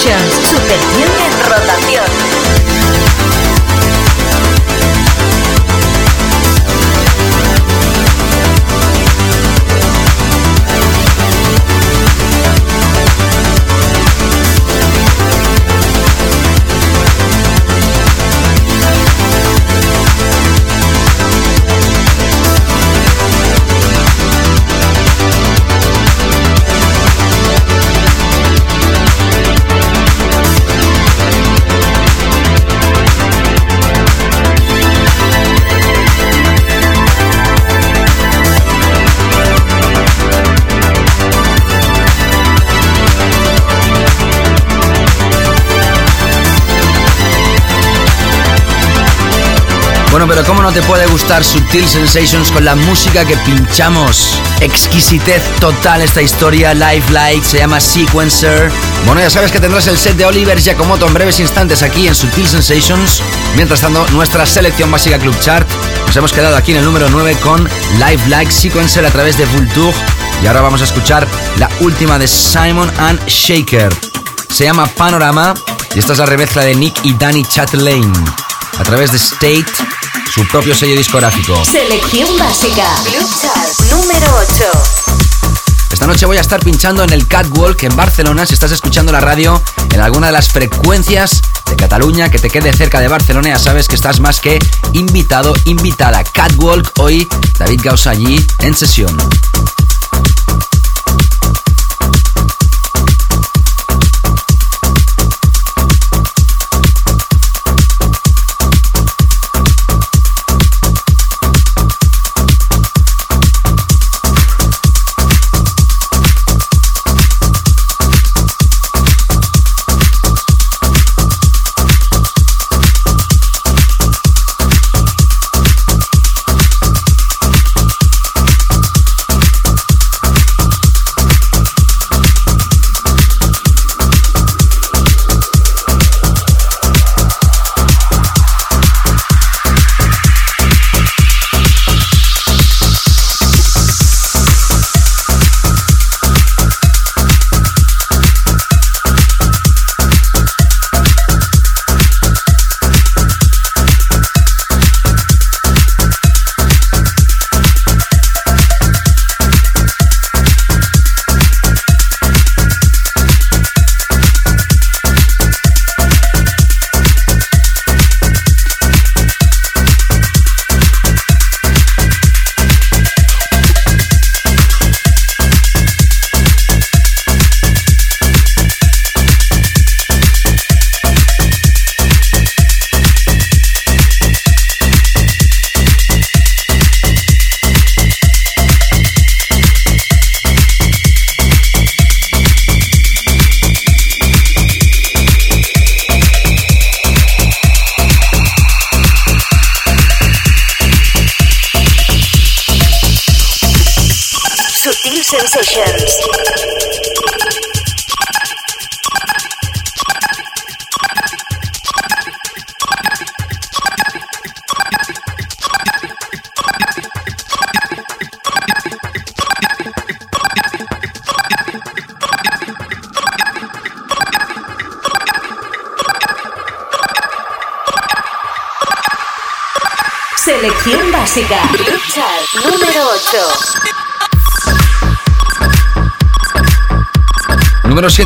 pero ¿cómo no te puede gustar Subtil Sensations con la música que pinchamos? Exquisitez total esta historia, Live Light, se llama Sequencer. Bueno, ya sabes que tendrás el set de Oliver Giacomotto en breves instantes aquí en Subtil Sensations. Mientras tanto, nuestra selección básica Club Chart. Nos hemos quedado aquí en el número 9 con Live Like Sequencer a través de Vulture. Y ahora vamos a escuchar la última de Simon and Shaker. Se llama Panorama y esta es la remezcla de Nick y Danny Chatelaine a través de State su propio sello discográfico. Selección básica. Chart número 8. Esta noche voy a estar pinchando en el Catwalk en Barcelona. Si estás escuchando la radio en alguna de las frecuencias de Cataluña que te quede cerca de Barcelona, ya sabes que estás más que invitado, invitada. Catwalk hoy, David Gauss allí en sesión.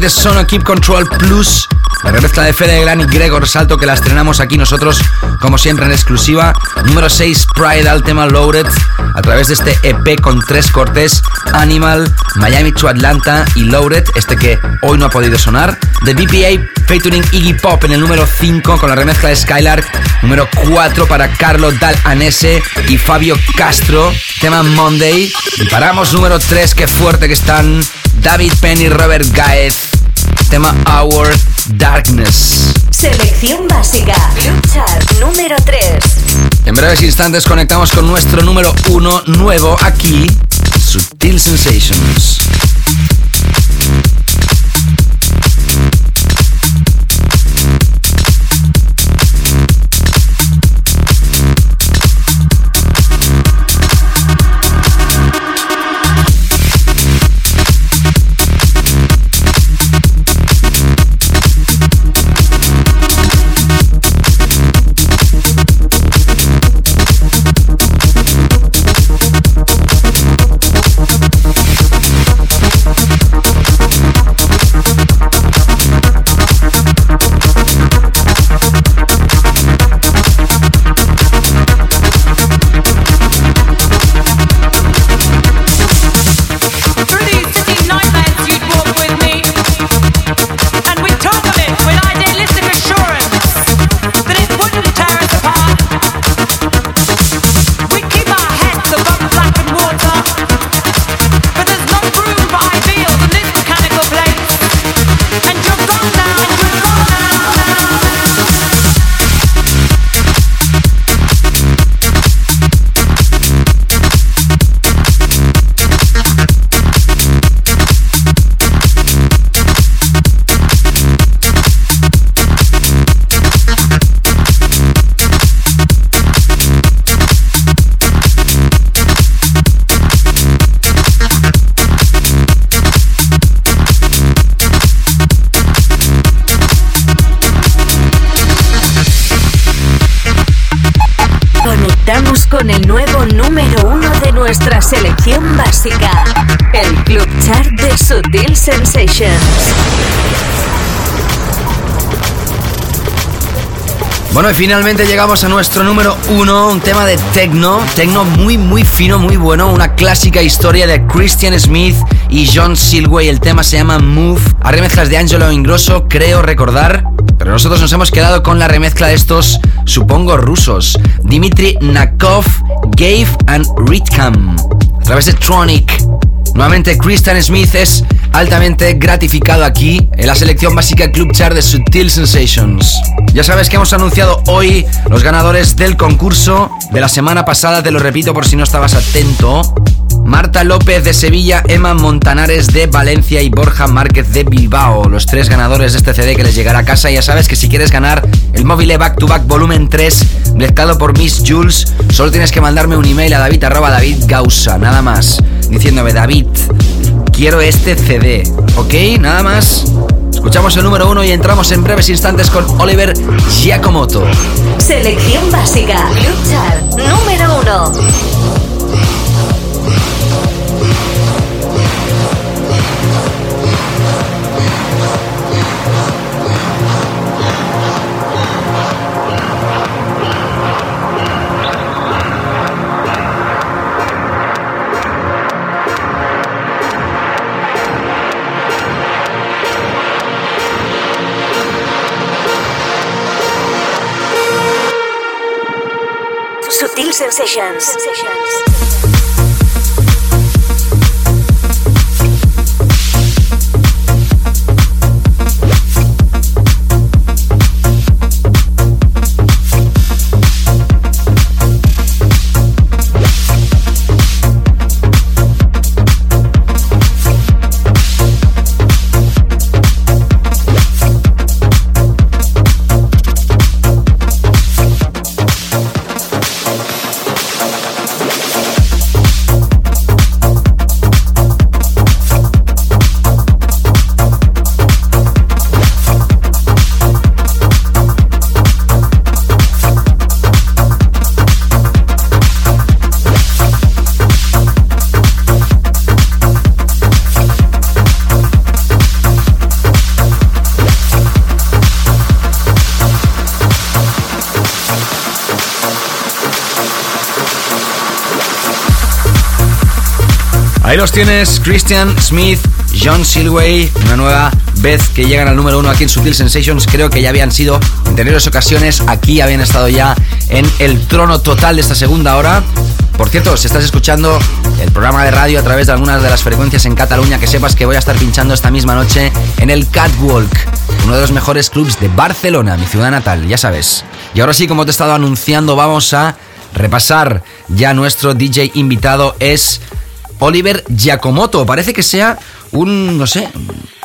8. Número 7, Sono Keep Control Plus. La remezcla de Fede Gran y Gregor Salto que la estrenamos aquí nosotros, como siempre, en exclusiva. Número 6, Pride al tema Loaded, a través de este EP con tres cortes: Animal, Miami to Atlanta y Loaded, este que hoy no ha podido sonar. The BPA featuring Iggy Pop en el número 5 con la remezcla de Skylark. Número 4 para Carlos Dal Anese y Fabio Castro, tema Monday. Y paramos número 3, qué fuerte que están David Penn y Robert Gaez tema Our Darkness. Selección básica. Club Chart número 3. En breves instantes conectamos con nuestro número 1 nuevo aquí, Sutil Sensations. Bueno, y finalmente llegamos a nuestro número uno, un tema de techno, techno muy muy fino, muy bueno, una clásica historia de Christian Smith y John Silway. El tema se llama Move, a remezclas de Angelo Ingrosso, creo recordar. Pero nosotros nos hemos quedado con la remezcla de estos, supongo, rusos. Dimitri Nakov, Gave and Ritkam. A través de Tronic. Nuevamente Christian Smith es altamente gratificado aquí en la selección básica Club Chart de Sutil Sensations. Ya sabes que hemos anunciado hoy los ganadores del concurso de la semana pasada, te lo repito por si no estabas atento. Marta López de Sevilla, Emma Montanares de Valencia y Borja Márquez de Bilbao, los tres ganadores de este CD que les llegará a casa. Ya sabes que si quieres ganar el móvil Back to Back volumen 3, mezclado por Miss Jules, solo tienes que mandarme un email a david arroba david gausa, nada más, diciéndome David, quiero este CD, ¿ok? Nada más. Escuchamos el número uno y entramos en breves instantes con Oliver Giacomoto. Selección básica. Luchar número uno. Sensations. Ahí los tienes, Christian Smith, John Silway, una nueva vez que llegan al número uno aquí en Sutil Sensations. Creo que ya habían sido en anteriores ocasiones, aquí habían estado ya en el trono total de esta segunda hora. Por cierto, si estás escuchando el programa de radio a través de algunas de las frecuencias en Cataluña, que sepas que voy a estar pinchando esta misma noche en el Catwalk, uno de los mejores clubs de Barcelona, mi ciudad natal, ya sabes. Y ahora sí, como te he estado anunciando, vamos a repasar. Ya nuestro DJ invitado es Oliver Giacomoto. Parece que sea un, no sé,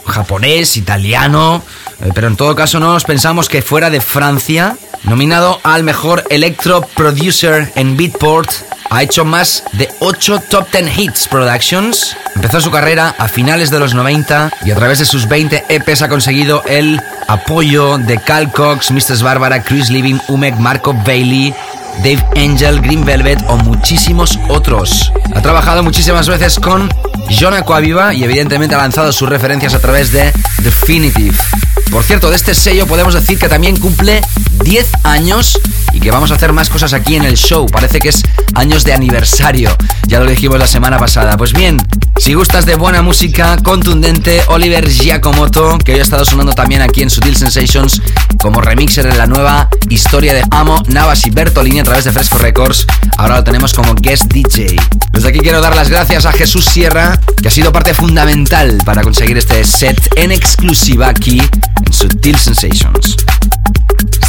japonés, italiano, eh, pero en todo caso no nos pensamos que fuera de Francia. Nominado al mejor electro producer en Beatport, ha hecho más de 8 top 10 hits productions. Empezó su carrera a finales de los 90 y a través de sus 20 EPs ha conseguido el apoyo de Cal Cox, Mrs. Barbara, Chris Living, Umek, Marco Bailey, Dave Angel, Green Velvet o muchísimos otros. Ha trabajado muchísimas veces con John Aquaviva y evidentemente ha lanzado sus referencias a través de Definitive. Por cierto, de este sello podemos decir que también cumple 10 años y que vamos a hacer más cosas aquí en el show. Parece que es años de aniversario. Ya lo dijimos la semana pasada. Pues bien, si gustas de buena música contundente, Oliver Giacomoto, que hoy ha estado sonando también aquí en Sutil Sensations como remixer de la nueva historia de Amo, Navas y Bertolini a través de Fresco Records, ahora lo tenemos como guest DJ. Desde aquí quiero dar las gracias a Jesús Sierra, que ha sido parte fundamental para conseguir este set en exclusiva aquí en Sutil Sensations.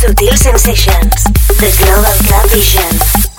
Sutil Sensations, The Global Club Vision.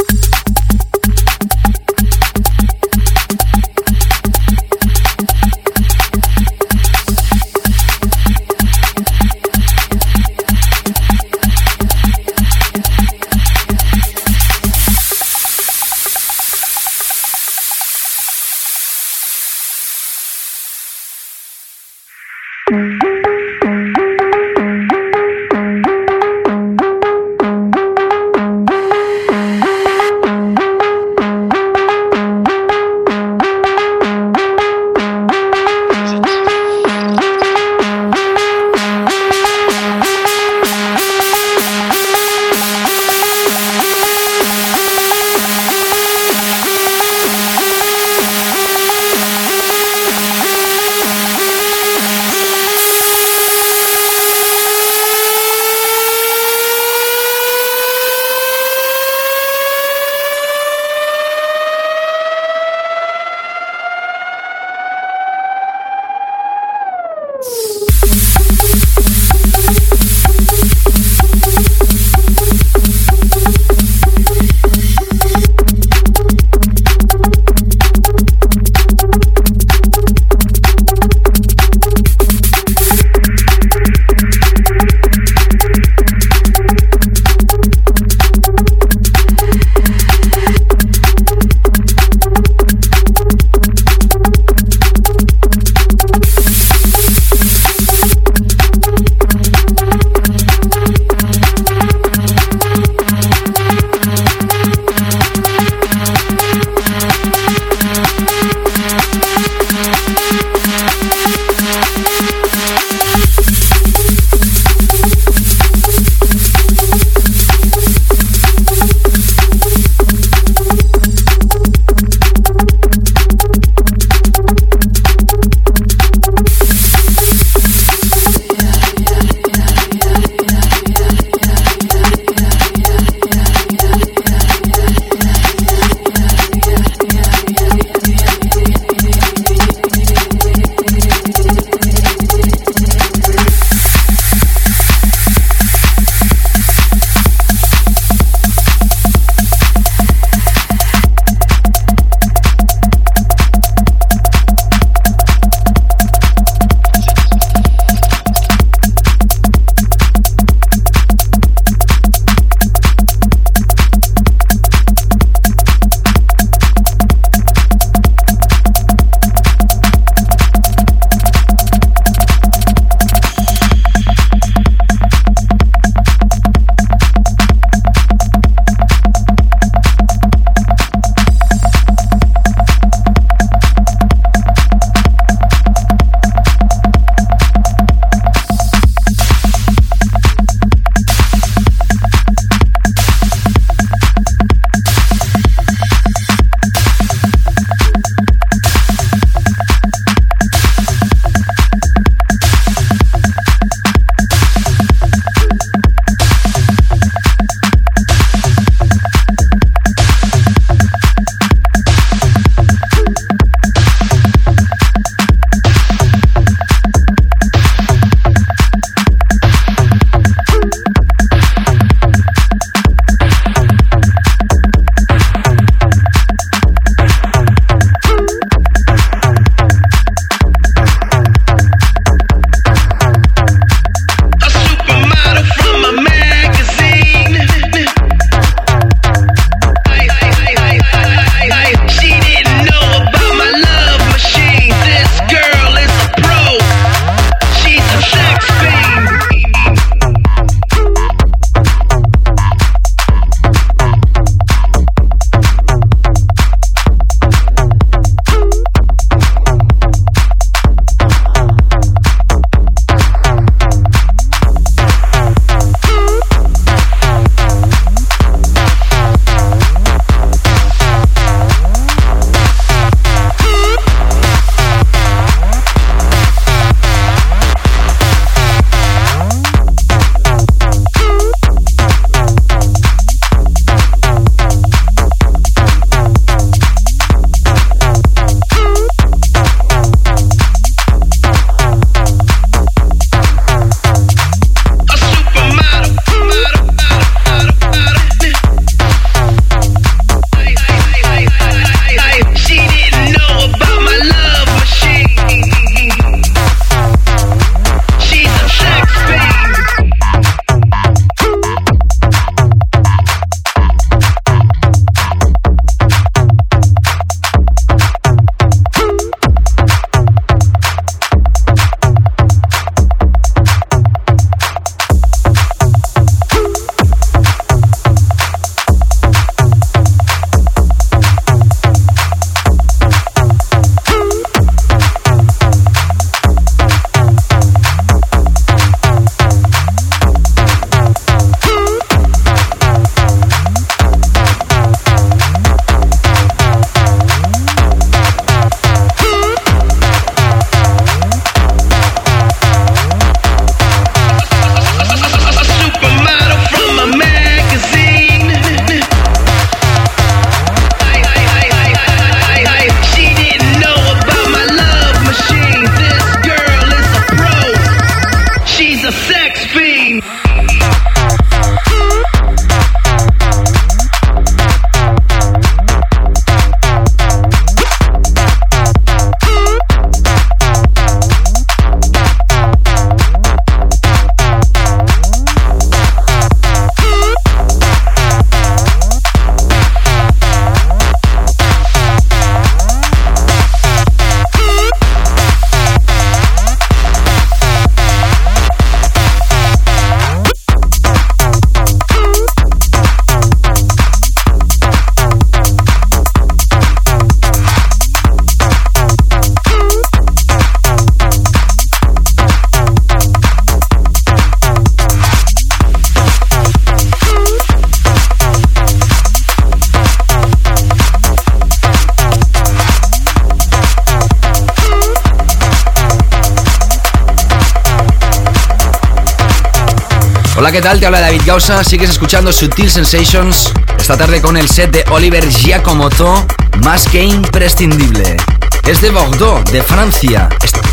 David Gausa. Sigues escuchando Sutil Sensations. Esta tarde con el set de Oliver Giacomotto, más que imprescindible. Es de Bordeaux, de Francia.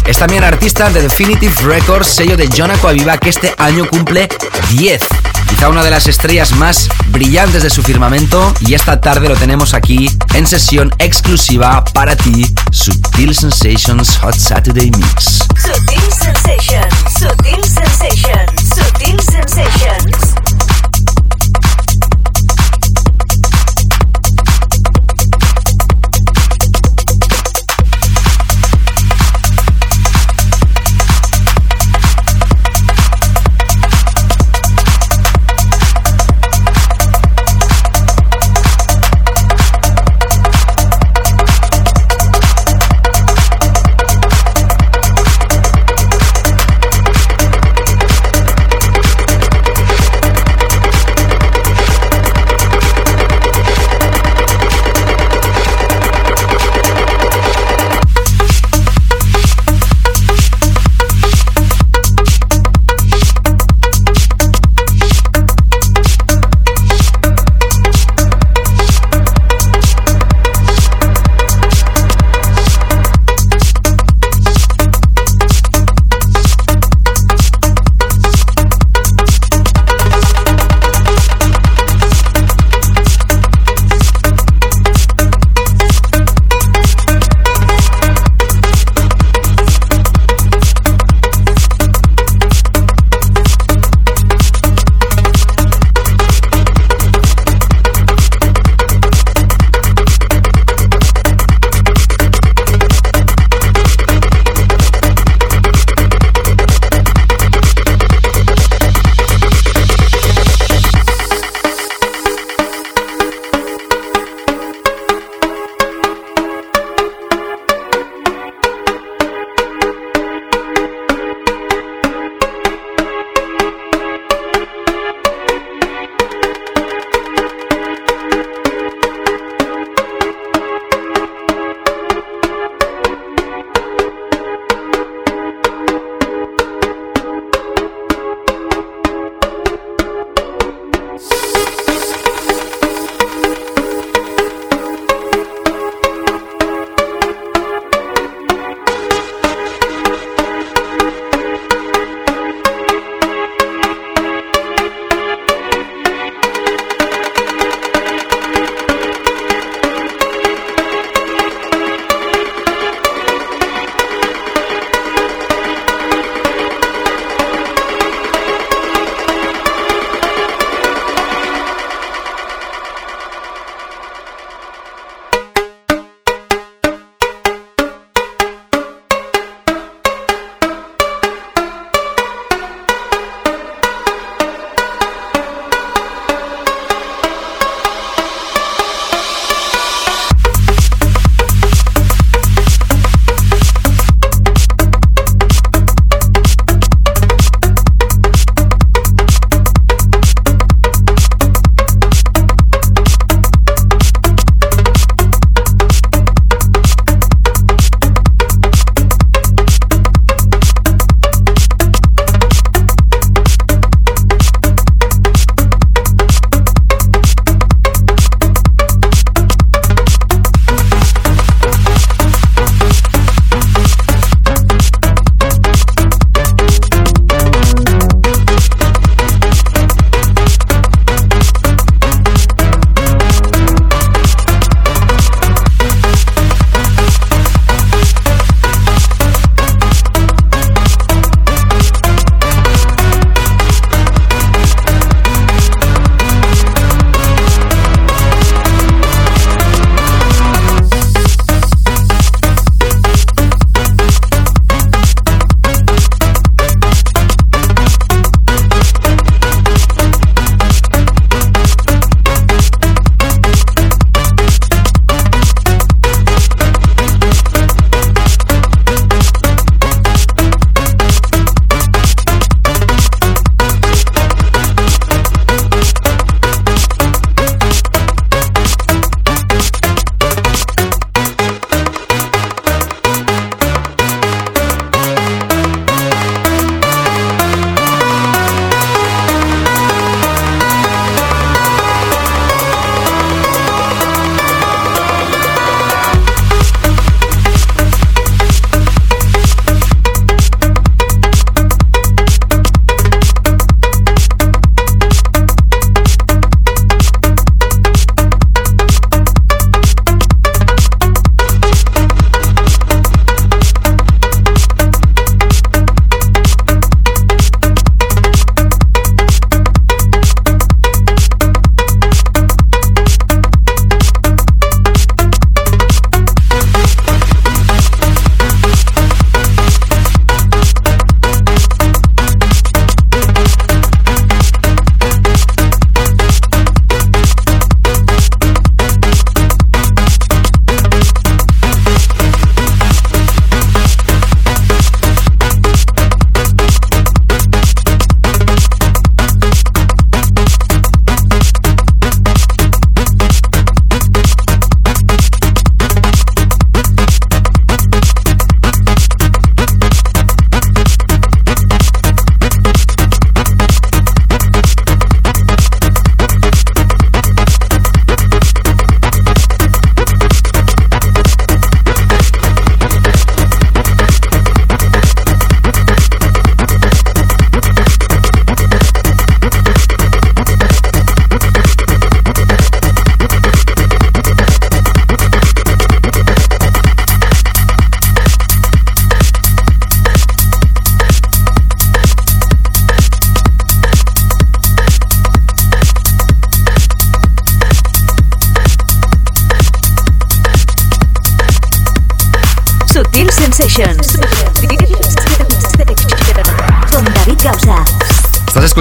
Es, también artista de Definitive Records, sello de John Aquaviva, que este año cumple 10. Quizá una de las estrellas más brillantes de su firmamento. Y esta tarde lo tenemos aquí en sesión exclusiva para ti, Sutil Sensations Hot Saturday Mix. Sutil Sensations, Sutil Sensations,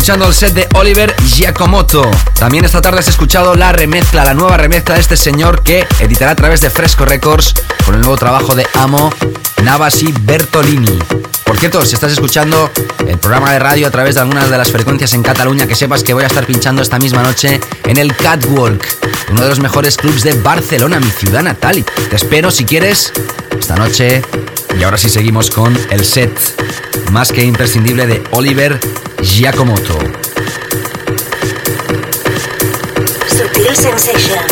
escuchando el set de Oliver Giacomoto. También esta tarde has escuchado la remezcla, la nueva remezcla de este señor que editará a través de Fresco Records con el nuevo trabajo de Amo Navasi Bertolini. Por cierto, si estás escuchando el programa de radio a través de algunas de las frecuencias en Cataluña, que sepas que voy a estar pinchando esta misma noche en el Catwalk, uno de los mejores clubs de Barcelona, mi ciudad natal. te espero si quieres esta noche. Y ahora sí seguimos con el set más que imprescindible de Oliver Giacomoto. Sutil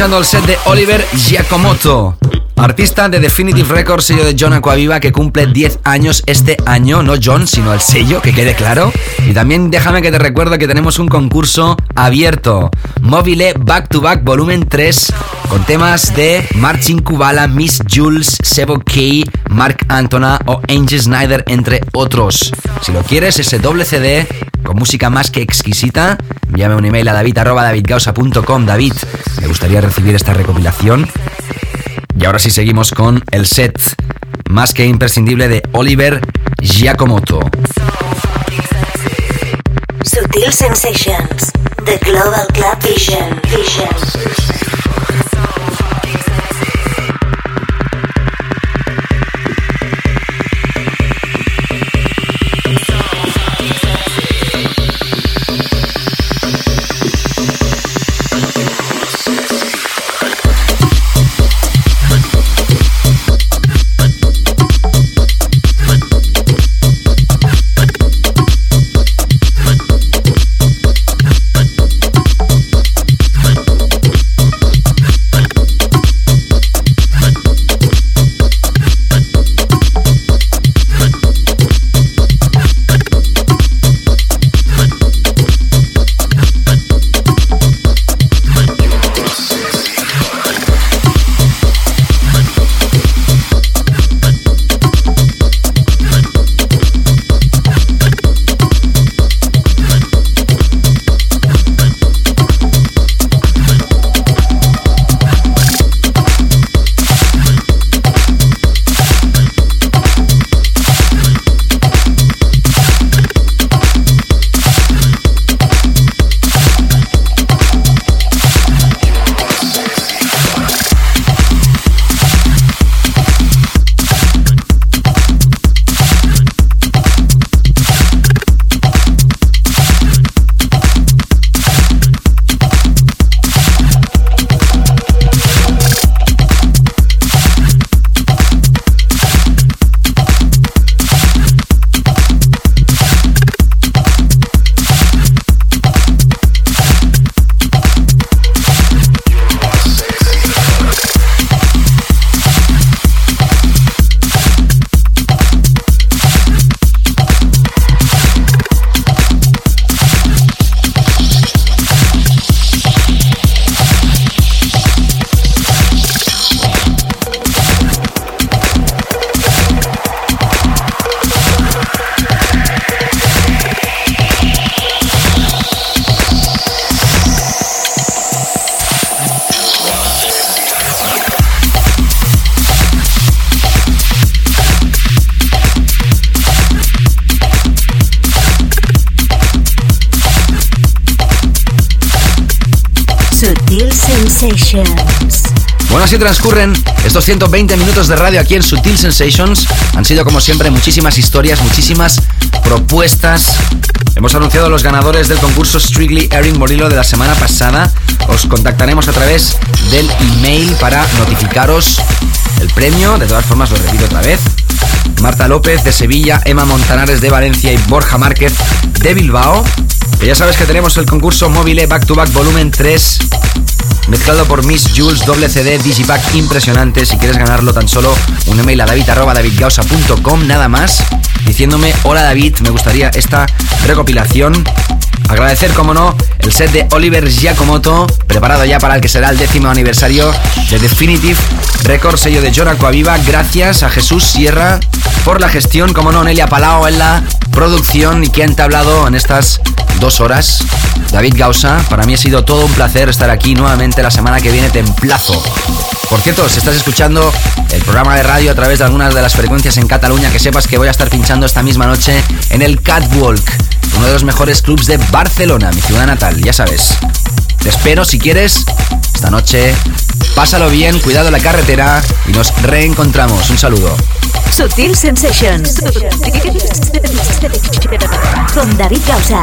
escuchando el set de Oliver Giacomoto. Artista de Definitive Records, sello de John Aquaviva, que cumple 10 años este año, no John, sino el sello, que quede claro. Y también déjame que te recuerdo que tenemos un concurso abierto, Mobile Back to Back Volumen 3, con temas de Marcin Kubala, Miss Jules, Sebo Key, Mark Antona o Angel Snyder, entre otros. Si lo quieres, ese doble CD con música más que exquisita, envíame un email a david.davidgausa.com. David, me gustaría recibir esta recopilación y ahora sí seguimos con el set más que imprescindible de Oliver Giacomoto. Sutil Sensations, The Global Club Vision. Vision. Así transcurren estos 120 minutos de radio aquí en Sutil Sensations. Han sido, como siempre, muchísimas historias, muchísimas propuestas. Hemos anunciado a los ganadores del concurso Strictly Erin Morillo de la semana pasada. Os contactaremos a través del email para notificaros el premio. De todas formas, lo repito otra vez. Marta López de Sevilla, Emma Montanares de Valencia y Borja Márquez de Bilbao. Ya sabes que tenemos el concurso móvil Back to Back Volumen 3 mezclado por Miss Jules, doble CD, Digipack impresionante. Si quieres ganarlo, tan solo un email a david.davidgausa.com, nada más, diciéndome, hola David, me gustaría esta recopilación. Agradecer, como no, el set de Oliver Giacomoto, preparado ya para el que será el décimo aniversario de Definitive Record, sello de John Aquaviva. Gracias a Jesús Sierra por la gestión, como no, Nelia Palao en la producción y que ha entablado en estas dos horas. David Gausa, para mí ha sido todo un placer estar aquí nuevamente la semana que viene, templazo. Por cierto, si estás escuchando el programa de radio a través de algunas de las frecuencias en Cataluña, que sepas que voy a estar pinchando esta misma noche en el Catwalk, uno de los mejores clubs de Barcelona, mi ciudad natal, ya sabes. Te espero si quieres esta noche. Pásalo bien, cuidado la carretera y nos reencontramos. Un saludo. Sutil Sensations. Con David Gausa.